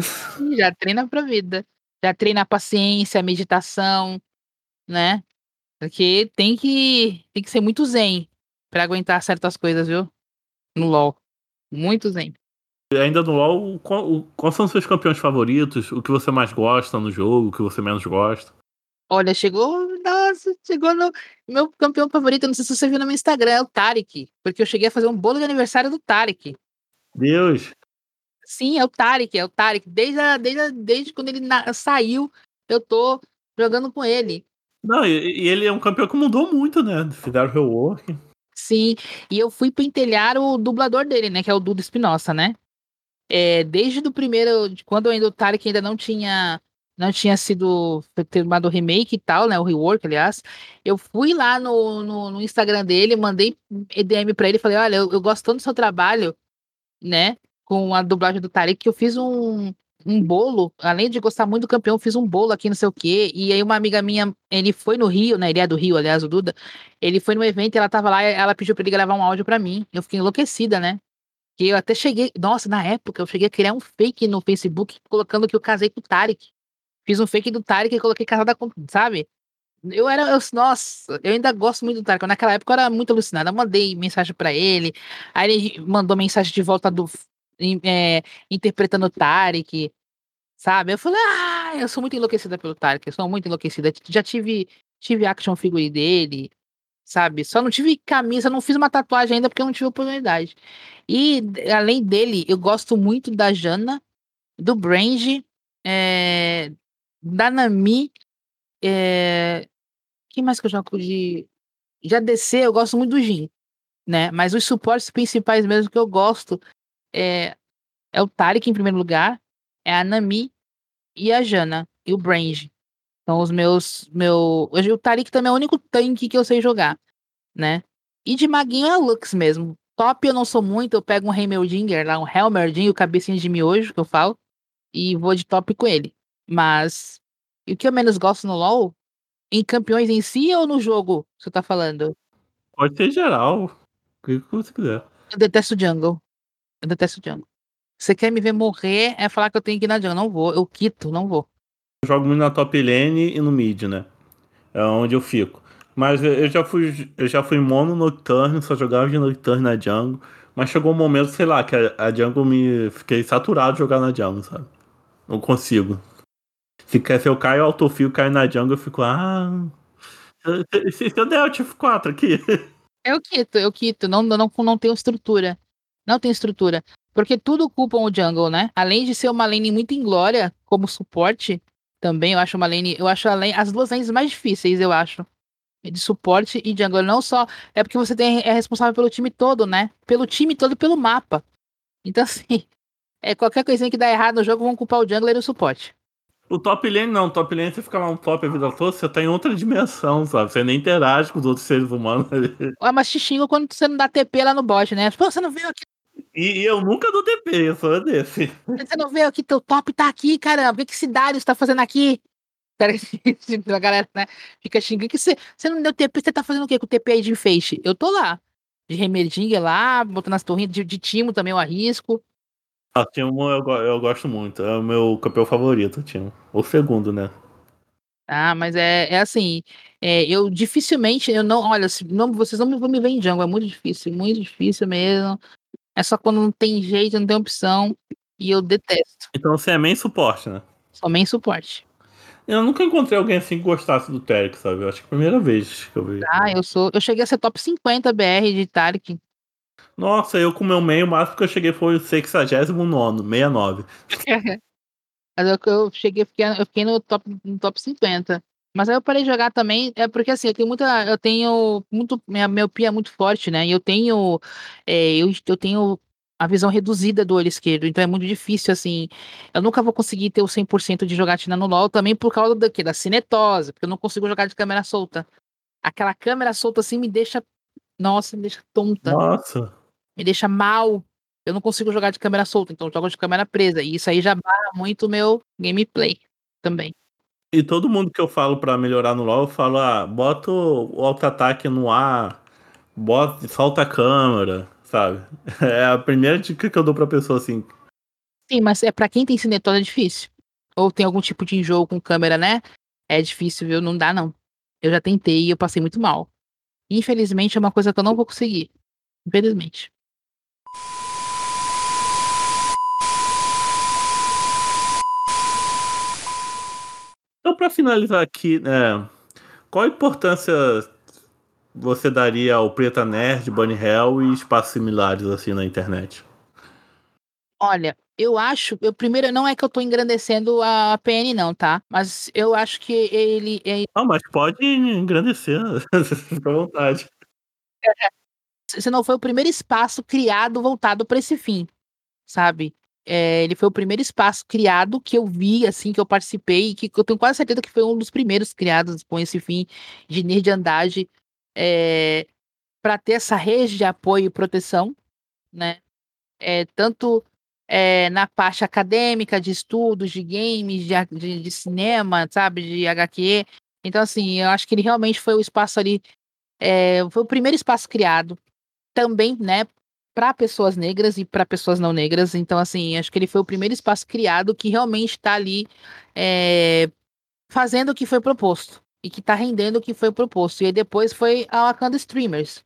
Já treina pra vida. Já treina a paciência, a meditação, né? Porque tem que, tem que ser muito zen pra aguentar certas coisas, viu? No LoL. Muito zen. E ainda no LoL, qual, quais são os seus campeões favoritos? O que você mais gosta no jogo? O que você menos gosta? Olha, chegou. Nossa, chegou no. Meu campeão favorito, não sei se você viu no meu Instagram, é o Tarek. Porque eu cheguei a fazer um bolo de aniversário do Tarek. Deus! Sim, é o Tarek, é o Tarek. Desde, a, desde, a, desde quando ele na, saiu, eu tô jogando com ele. Não, e, e, ele é um campeão que mudou muito, né? Fizeram rework. Sim, e eu fui pentelhar o dublador dele, né? Que é o Duda Espinosa, né? É, desde o primeiro, quando ainda o Tarek ainda não tinha não tinha sido terminado o remake e tal, né? O rework, aliás. Eu fui lá no, no, no Instagram dele, mandei EDM para ele falei: olha, eu, eu, gosto tanto do seu trabalho, né? Com a dublagem do Tarek, que eu fiz um, um bolo, além de gostar muito do campeão, fiz um bolo aqui, não sei o quê. E aí, uma amiga minha, ele foi no Rio, né? Ele é do Rio, aliás, o Duda. Ele foi no evento, ela tava lá, ela pediu pra ele gravar um áudio para mim. Eu fiquei enlouquecida, né? Que eu até cheguei, nossa, na época, eu cheguei a criar um fake no Facebook colocando que eu casei com o Tarek. Fiz um fake do Tarek e coloquei casada com, sabe? Eu era, eu, nossa, eu ainda gosto muito do Tarek. Naquela época eu era muito alucinada. Mandei mensagem para ele, aí ele mandou mensagem de volta do é, interpretando o Tarek, sabe? Eu falei, ah, eu sou muito enlouquecida pelo Tarek, eu sou muito enlouquecida. Já tive, tive action figure dele, sabe? Só não tive camisa, não fiz uma tatuagem ainda porque eu não tive oportunidade. E além dele, eu gosto muito da Jana, do Brange, é, da Nami, é... que mais que eu jogo de. Já DC, eu gosto muito do Jin, né? Mas os suportes principais mesmo que eu gosto é, é o Tarik em primeiro lugar, é a Nami e a Jana, e o Brange. São os meus. Meu... O Tarik também é o único tanque que eu sei jogar, né? E de maguinho é a Lux mesmo. Top eu não sou muito, eu pego um Heimerdinger lá, um Helmerdinger, o cabecinha de miojo que eu falo, e vou de top com ele. Mas o que eu menos gosto no LoL, em campeões em si ou no jogo, você tá falando? Pode ser geral. O que você quiser. Eu detesto jungle. Eu detesto jungle. Você quer me ver morrer, é falar que eu tenho que ir na jungle. Não vou, eu quito, não vou. Eu jogo muito na top lane e no mid, né? É onde eu fico. Mas eu já fui, eu já fui mono Nocturne, só jogava de Nocturne na jungle. Mas chegou um momento, sei lá, que a, a jungle me. Fiquei saturado de jogar na jungle, sabe? Não consigo. Se, se eu caio autofio, caio na jungle, eu fico, ah. Se, se eu der Alt F4 aqui. Eu quito, eu quito. Não, não, não tenho estrutura. Não tem estrutura. Porque tudo culpam o jungle, né? Além de ser uma lane muito inglória como suporte, também eu acho uma lane. Eu acho lane, as duas lanes mais difíceis, eu acho. De suporte e jungle. Não só. É porque você tem, é responsável pelo time todo, né? Pelo time todo e pelo mapa. Então, assim. É, qualquer coisinha que dá errado no jogo, vão culpar o jungler e o suporte. O top lane não, o top lane você fica lá no top a vida toda, você tá em outra dimensão, sabe? Você nem interage com os outros seres humanos ali. Ué, mas te quando você não dá TP lá no bot, né? Pô, você não veio aqui. E, e eu nunca dou TP, eu sou desse. Você não veio aqui, teu top tá aqui, caramba. O que, que esse Darius tá fazendo aqui? A galera né, fica xingando que você, você não deu TP, você tá fazendo o quê com o TP aí de feixe? Eu tô lá. De remerdinha lá, botando as torrinhas de, de timo também eu arrisco. Ah, Timo eu, eu gosto muito. É o meu campeão favorito, Timo. O segundo, né? Ah, mas é, é assim, é, eu dificilmente, eu não, olha, não, vocês não vão me ver em jungle, é muito difícil, muito difícil mesmo. É só quando não tem jeito, não tem opção, e eu detesto. Então você é main suporte, né? Só main suporte. Eu nunca encontrei alguém assim que gostasse do Tarek, sabe? Eu acho que é a primeira vez que eu vi. Ah, eu sou, eu cheguei a ser top 50 BR de Tarek. Nossa, eu com o meu meio, o máximo que eu cheguei foi o 69, 69. Mas eu, eu cheguei, eu fiquei no top, no top 50. Mas aí eu parei de jogar também, é porque assim, eu tenho muita. Eu tenho muito. Minha miopia é muito forte, né? E eu tenho. É, eu, eu tenho a visão reduzida do olho esquerdo, então é muito difícil, assim. Eu nunca vou conseguir ter o 100% de jogatina no LoL também por causa da, da cinetose, porque eu não consigo jogar de câmera solta. Aquela câmera solta assim me deixa. Nossa, me deixa tonta. Nossa me deixa mal. Eu não consigo jogar de câmera solta, então eu jogo de câmera presa. E isso aí já barra muito o meu gameplay também. E todo mundo que eu falo para melhorar no LoL, eu falo, ah, bota o auto-ataque no ar, bota, solta a câmera, sabe? É a primeira dica que eu dou pra pessoa assim. Sim, mas é para quem tem cinetona é difícil. Ou tem algum tipo de enjoo com câmera, né? É difícil, viu? Não dá, não. Eu já tentei e eu passei muito mal. Infelizmente é uma coisa que eu não vou conseguir. Infelizmente. Então, para finalizar aqui, né, qual a importância você daria ao Preta Nerd, Bunny Hell e espaços similares assim na internet? Olha, eu acho, eu primeiro não é que eu tô engrandecendo a PN não, tá? Mas eu acho que ele, ele... Não, mas pode engrandecer, fica à vontade. Se não foi o primeiro espaço criado voltado para esse fim, sabe? É, ele foi o primeiro espaço criado que eu vi, assim, que eu participei, que eu tenho quase certeza que foi um dos primeiros criados com esse fim de nerdandagem, é, para ter essa rede de apoio e proteção, né? É, tanto é, na parte acadêmica, de estudos, de games, de, de, de, cinema, sabe, de HQ. Então, assim, eu acho que ele realmente foi o espaço ali, é, foi o primeiro espaço criado, também, né, para pessoas negras e para pessoas não negras. Então, assim, acho que ele foi o primeiro espaço criado que realmente está ali é, fazendo o que foi proposto e que está rendendo o que foi proposto. E aí depois foi a Wakanda Streamers,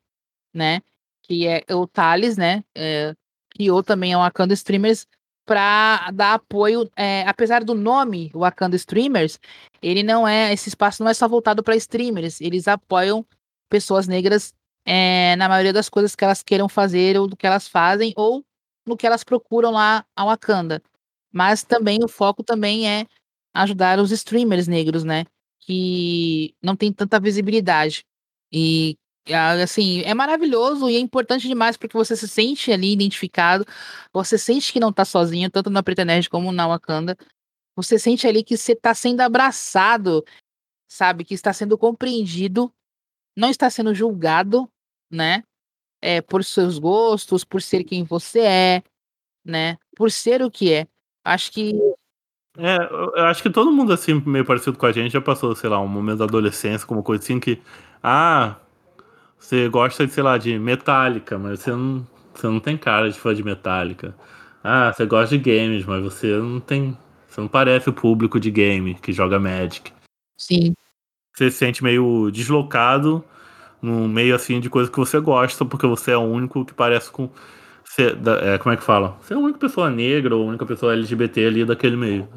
né? Que é o Thales, né? É, criou também a Wakanda Streamers para dar apoio, é, apesar do nome Wakanda Streamers, ele não é, esse espaço não é só voltado para streamers, eles apoiam pessoas negras é, na maioria das coisas que elas queiram fazer, ou do que elas fazem, ou no que elas procuram lá a Wakanda. Mas também o foco também é ajudar os streamers negros, né? Que não tem tanta visibilidade. E assim, é maravilhoso e é importante demais porque você se sente ali identificado, você sente que não tá sozinho, tanto na Preta Nerd como na Wakanda. Você sente ali que você tá sendo abraçado, sabe? Que está sendo compreendido, não está sendo julgado, né? É, por seus gostos, por ser quem você é, né? Por ser o que é. Acho que. É, eu acho que todo mundo, assim, meio parecido com a gente, já passou, sei lá, um momento da adolescência, como coisa assim que. Ah, você gosta, de, sei lá, de Metallica, mas você não, você não tem cara de fã de Metallica. Ah, você gosta de games, mas você não tem. Você não parece o público de game que joga Magic. Sim. Você se sente meio deslocado no meio assim de coisa que você gosta, porque você é o único que parece com. É, como é que fala? Você é a única pessoa negra ou a única pessoa LGBT ali daquele meio.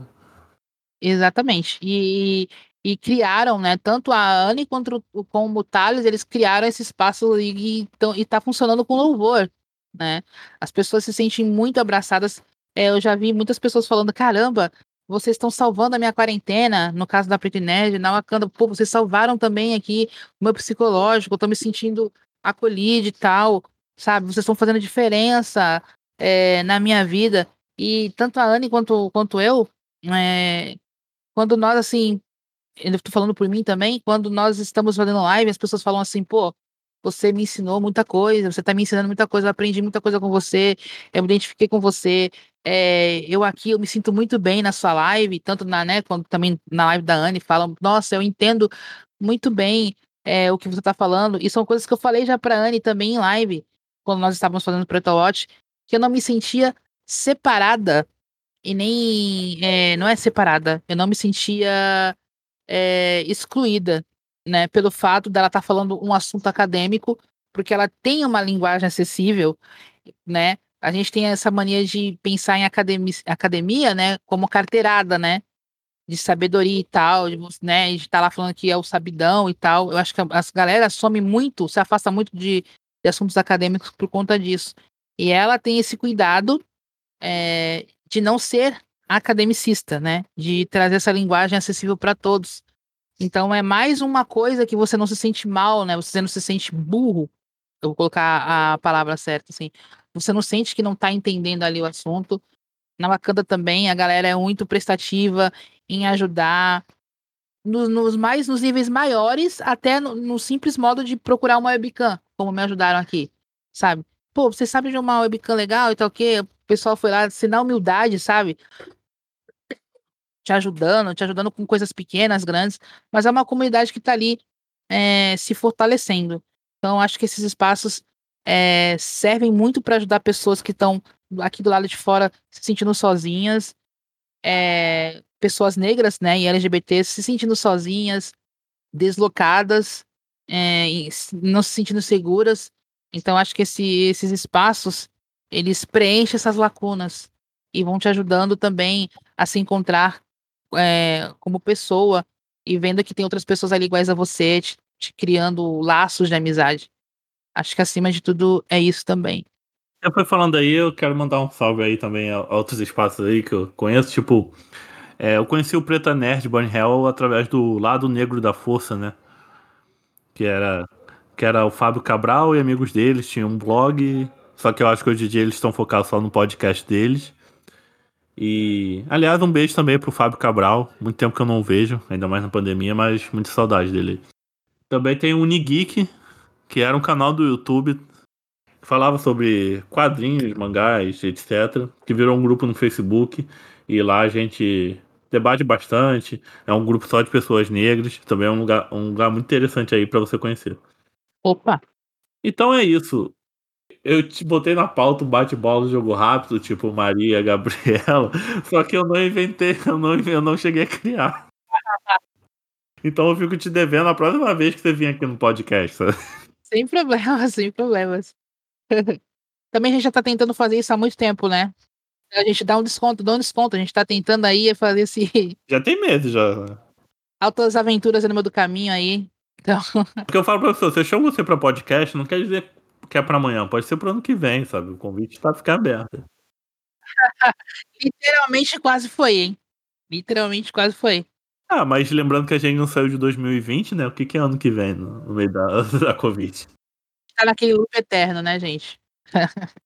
Exatamente. E, e criaram, né? Tanto a Anne quanto como o Thales, eles criaram esse espaço e, e, tá funcionando com louvor, né? As pessoas se sentem muito abraçadas. É, eu já vi muitas pessoas falando: caramba, vocês estão salvando a minha quarentena, no caso da Pretty Nerd, na Wakanda, pô, vocês salvaram também aqui o meu psicológico, eu tô me sentindo acolhido e tal, sabe? Vocês estão fazendo diferença é, na minha vida. E tanto a Anne quanto, quanto eu, é, quando nós, assim, eu tô falando por mim também, quando nós estamos fazendo live, as pessoas falam assim, pô, você me ensinou muita coisa, você tá me ensinando muita coisa, eu aprendi muita coisa com você, eu me identifiquei com você, é, eu aqui, eu me sinto muito bem na sua live, tanto na, né, quando também na live da Anne, falam, nossa, eu entendo muito bem é, o que você tá falando, e são coisas que eu falei já pra Anne também em live, quando nós estávamos fazendo Preto Watch, que eu não me sentia separada, e nem, é, não é separada, eu não me sentia é, excluída, né, pelo fato dela estar tá falando um assunto acadêmico, porque ela tem uma linguagem acessível, né? A gente tem essa mania de pensar em academia, academia né, como carteirada, né? De sabedoria e tal, de, né? De estar tá lá falando que é o sabidão e tal. Eu acho que as galera some muito, se afasta muito de, de assuntos acadêmicos por conta disso. E ela tem esse cuidado é, de não ser academicista, né? De trazer essa linguagem acessível para todos. Então é mais uma coisa que você não se sente mal, né? Você não se sente burro. Eu vou colocar a palavra certa, assim. Você não sente que não tá entendendo ali o assunto. Na Wakanda também, a galera é muito prestativa em ajudar. Nos, nos mais nos níveis maiores, até no, no, simples modo de procurar uma webcam, como me ajudaram aqui, sabe? Pô, você sabe de uma webcam legal e tal, o quê? O pessoal foi lá, na humildade, sabe? te ajudando, te ajudando com coisas pequenas, grandes, mas é uma comunidade que está ali é, se fortalecendo. Então, acho que esses espaços é, servem muito para ajudar pessoas que estão aqui do lado de fora se sentindo sozinhas, é, pessoas negras, né, e LGBT se sentindo sozinhas, deslocadas, é, não se sentindo seguras. Então acho que esse, esses espaços eles preenchem essas lacunas e vão te ajudando também a se encontrar é, como pessoa e vendo que tem outras pessoas ali iguais a você, te, te criando laços de amizade. Acho que acima de tudo é isso também. Eu fui falando aí, eu quero mandar um salve aí também a outros espaços aí que eu conheço, tipo, é, eu conheci o Preta Nerd Burn Hell através do Lado Negro da Força, né? Que era, que era o Fábio Cabral e amigos deles, tinha um blog, só que eu acho que hoje em dia eles estão focados só no podcast deles. E, aliás, um beijo também pro Fábio Cabral, muito tempo que eu não vejo, ainda mais na pandemia, mas muita saudade dele. Também tem o Unigeek, que era um canal do YouTube que falava sobre quadrinhos, mangás, etc. Que virou um grupo no Facebook e lá a gente debate bastante. É um grupo só de pessoas negras. Também é um lugar, um lugar muito interessante aí para você conhecer. Opa! Então é isso. Eu te botei na pauta um bate-bola do jogo rápido, tipo Maria, Gabriela, só que eu não inventei, eu não, eu não cheguei a criar. Então eu fico te devendo a próxima vez que você vir aqui no podcast. Sabe? Sem problemas, sem problemas. Também a gente já tá tentando fazer isso há muito tempo, né? A gente dá um desconto, dá um desconto. A gente tá tentando aí fazer esse. Já tem medo, já. Altas aventuras no meio do caminho aí. Então. Porque eu falo pra você, você chama você pra podcast, não quer dizer que é pra amanhã, pode ser pro ano que vem, sabe? O convite tá ficar aberto. Literalmente quase foi, hein? Literalmente quase foi. Ah, mas lembrando que a gente não saiu de 2020, né? O que, que é ano que vem no, meio da, da Covid? Tá naquele loop eterno, né, gente?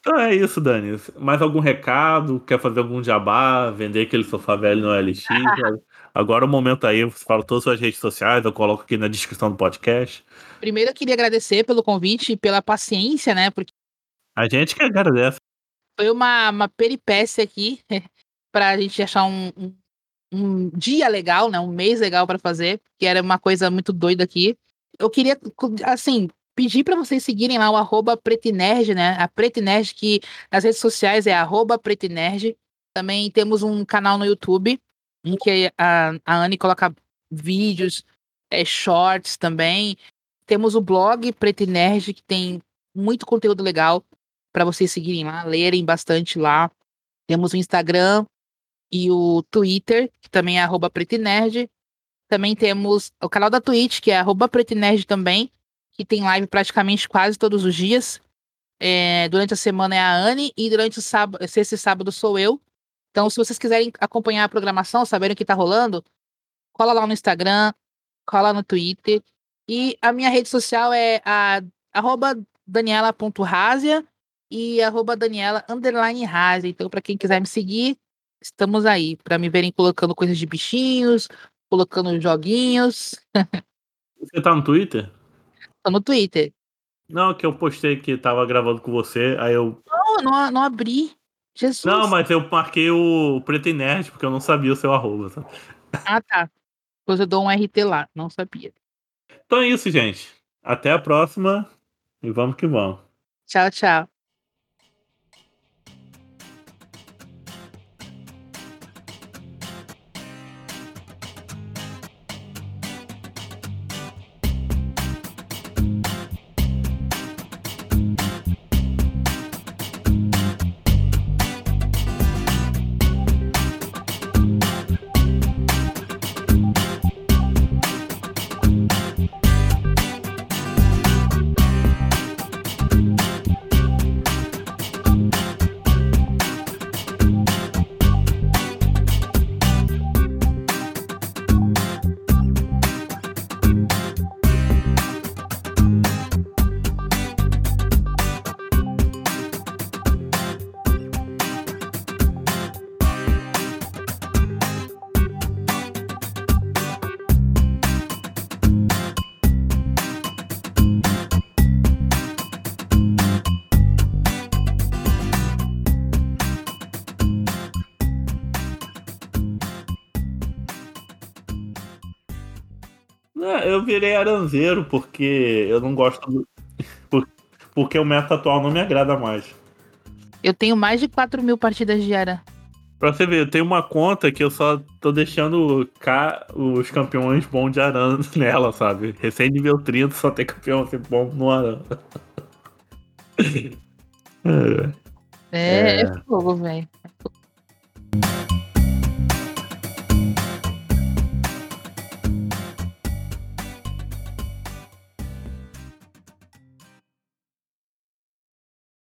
então é isso, Dani. Mais algum recado? Quer fazer algum jabá? Vender aquele sofá velho no LX? Agora é o momento aí, você fala todas as suas redes sociais, eu coloco aqui na descrição do podcast. Primeiro eu queria agradecer pelo convite e pela paciência, né? Porque. A gente que agradece. Foi uma, uma peripécia aqui pra gente achar um, um um dia legal, né? Um mês legal para fazer, que era uma coisa muito doida aqui. Eu queria, assim, pedir para vocês seguirem lá o arroba Pretinerd, né? A Pretinerd, que nas redes sociais é arroba Pretinerd. Também temos um canal no YouTube, em que a, a Anne coloca vídeos, é, shorts também. Temos o blog Pretinerd, que tem muito conteúdo legal para vocês seguirem lá, lerem bastante lá. Temos o Instagram, e o Twitter, que também é arroba Pretinerd. Também temos o canal da Twitch, que é arroba Pretinerd também, que tem live praticamente quase todos os dias. É, durante a semana é a Anne e durante o sábado, esse sábado sou eu. Então, se vocês quiserem acompanhar a programação, saberem o que tá rolando, cola lá no Instagram, cola no Twitter. E a minha rede social é a arroba daniela.razia e arroba daniela underline razia. Então, para quem quiser me seguir, estamos aí para me verem colocando coisas de bichinhos, colocando joguinhos. Você tá no Twitter? Tô no Twitter. Não, que eu postei que tava gravando com você, aí eu. Não, não, não abri. Jesus. Não, mas eu marquei o Preto e Nerd, porque eu não sabia o seu arroba. Sabe? Ah, tá. Depois eu dou um RT lá, não sabia. Então é isso, gente. Até a próxima e vamos que vamos. Tchau, tchau. Virei aranzeiro porque eu não gosto do, porque o meta atual não me agrada mais. Eu tenho mais de 4 mil partidas de Era. Pra você ver, eu tenho uma conta que eu só tô deixando cá os campeões bons de Aran nela, sabe? Recém nível 30 só tem campeão assim, bom no Aran. é, é, é fogo, velho.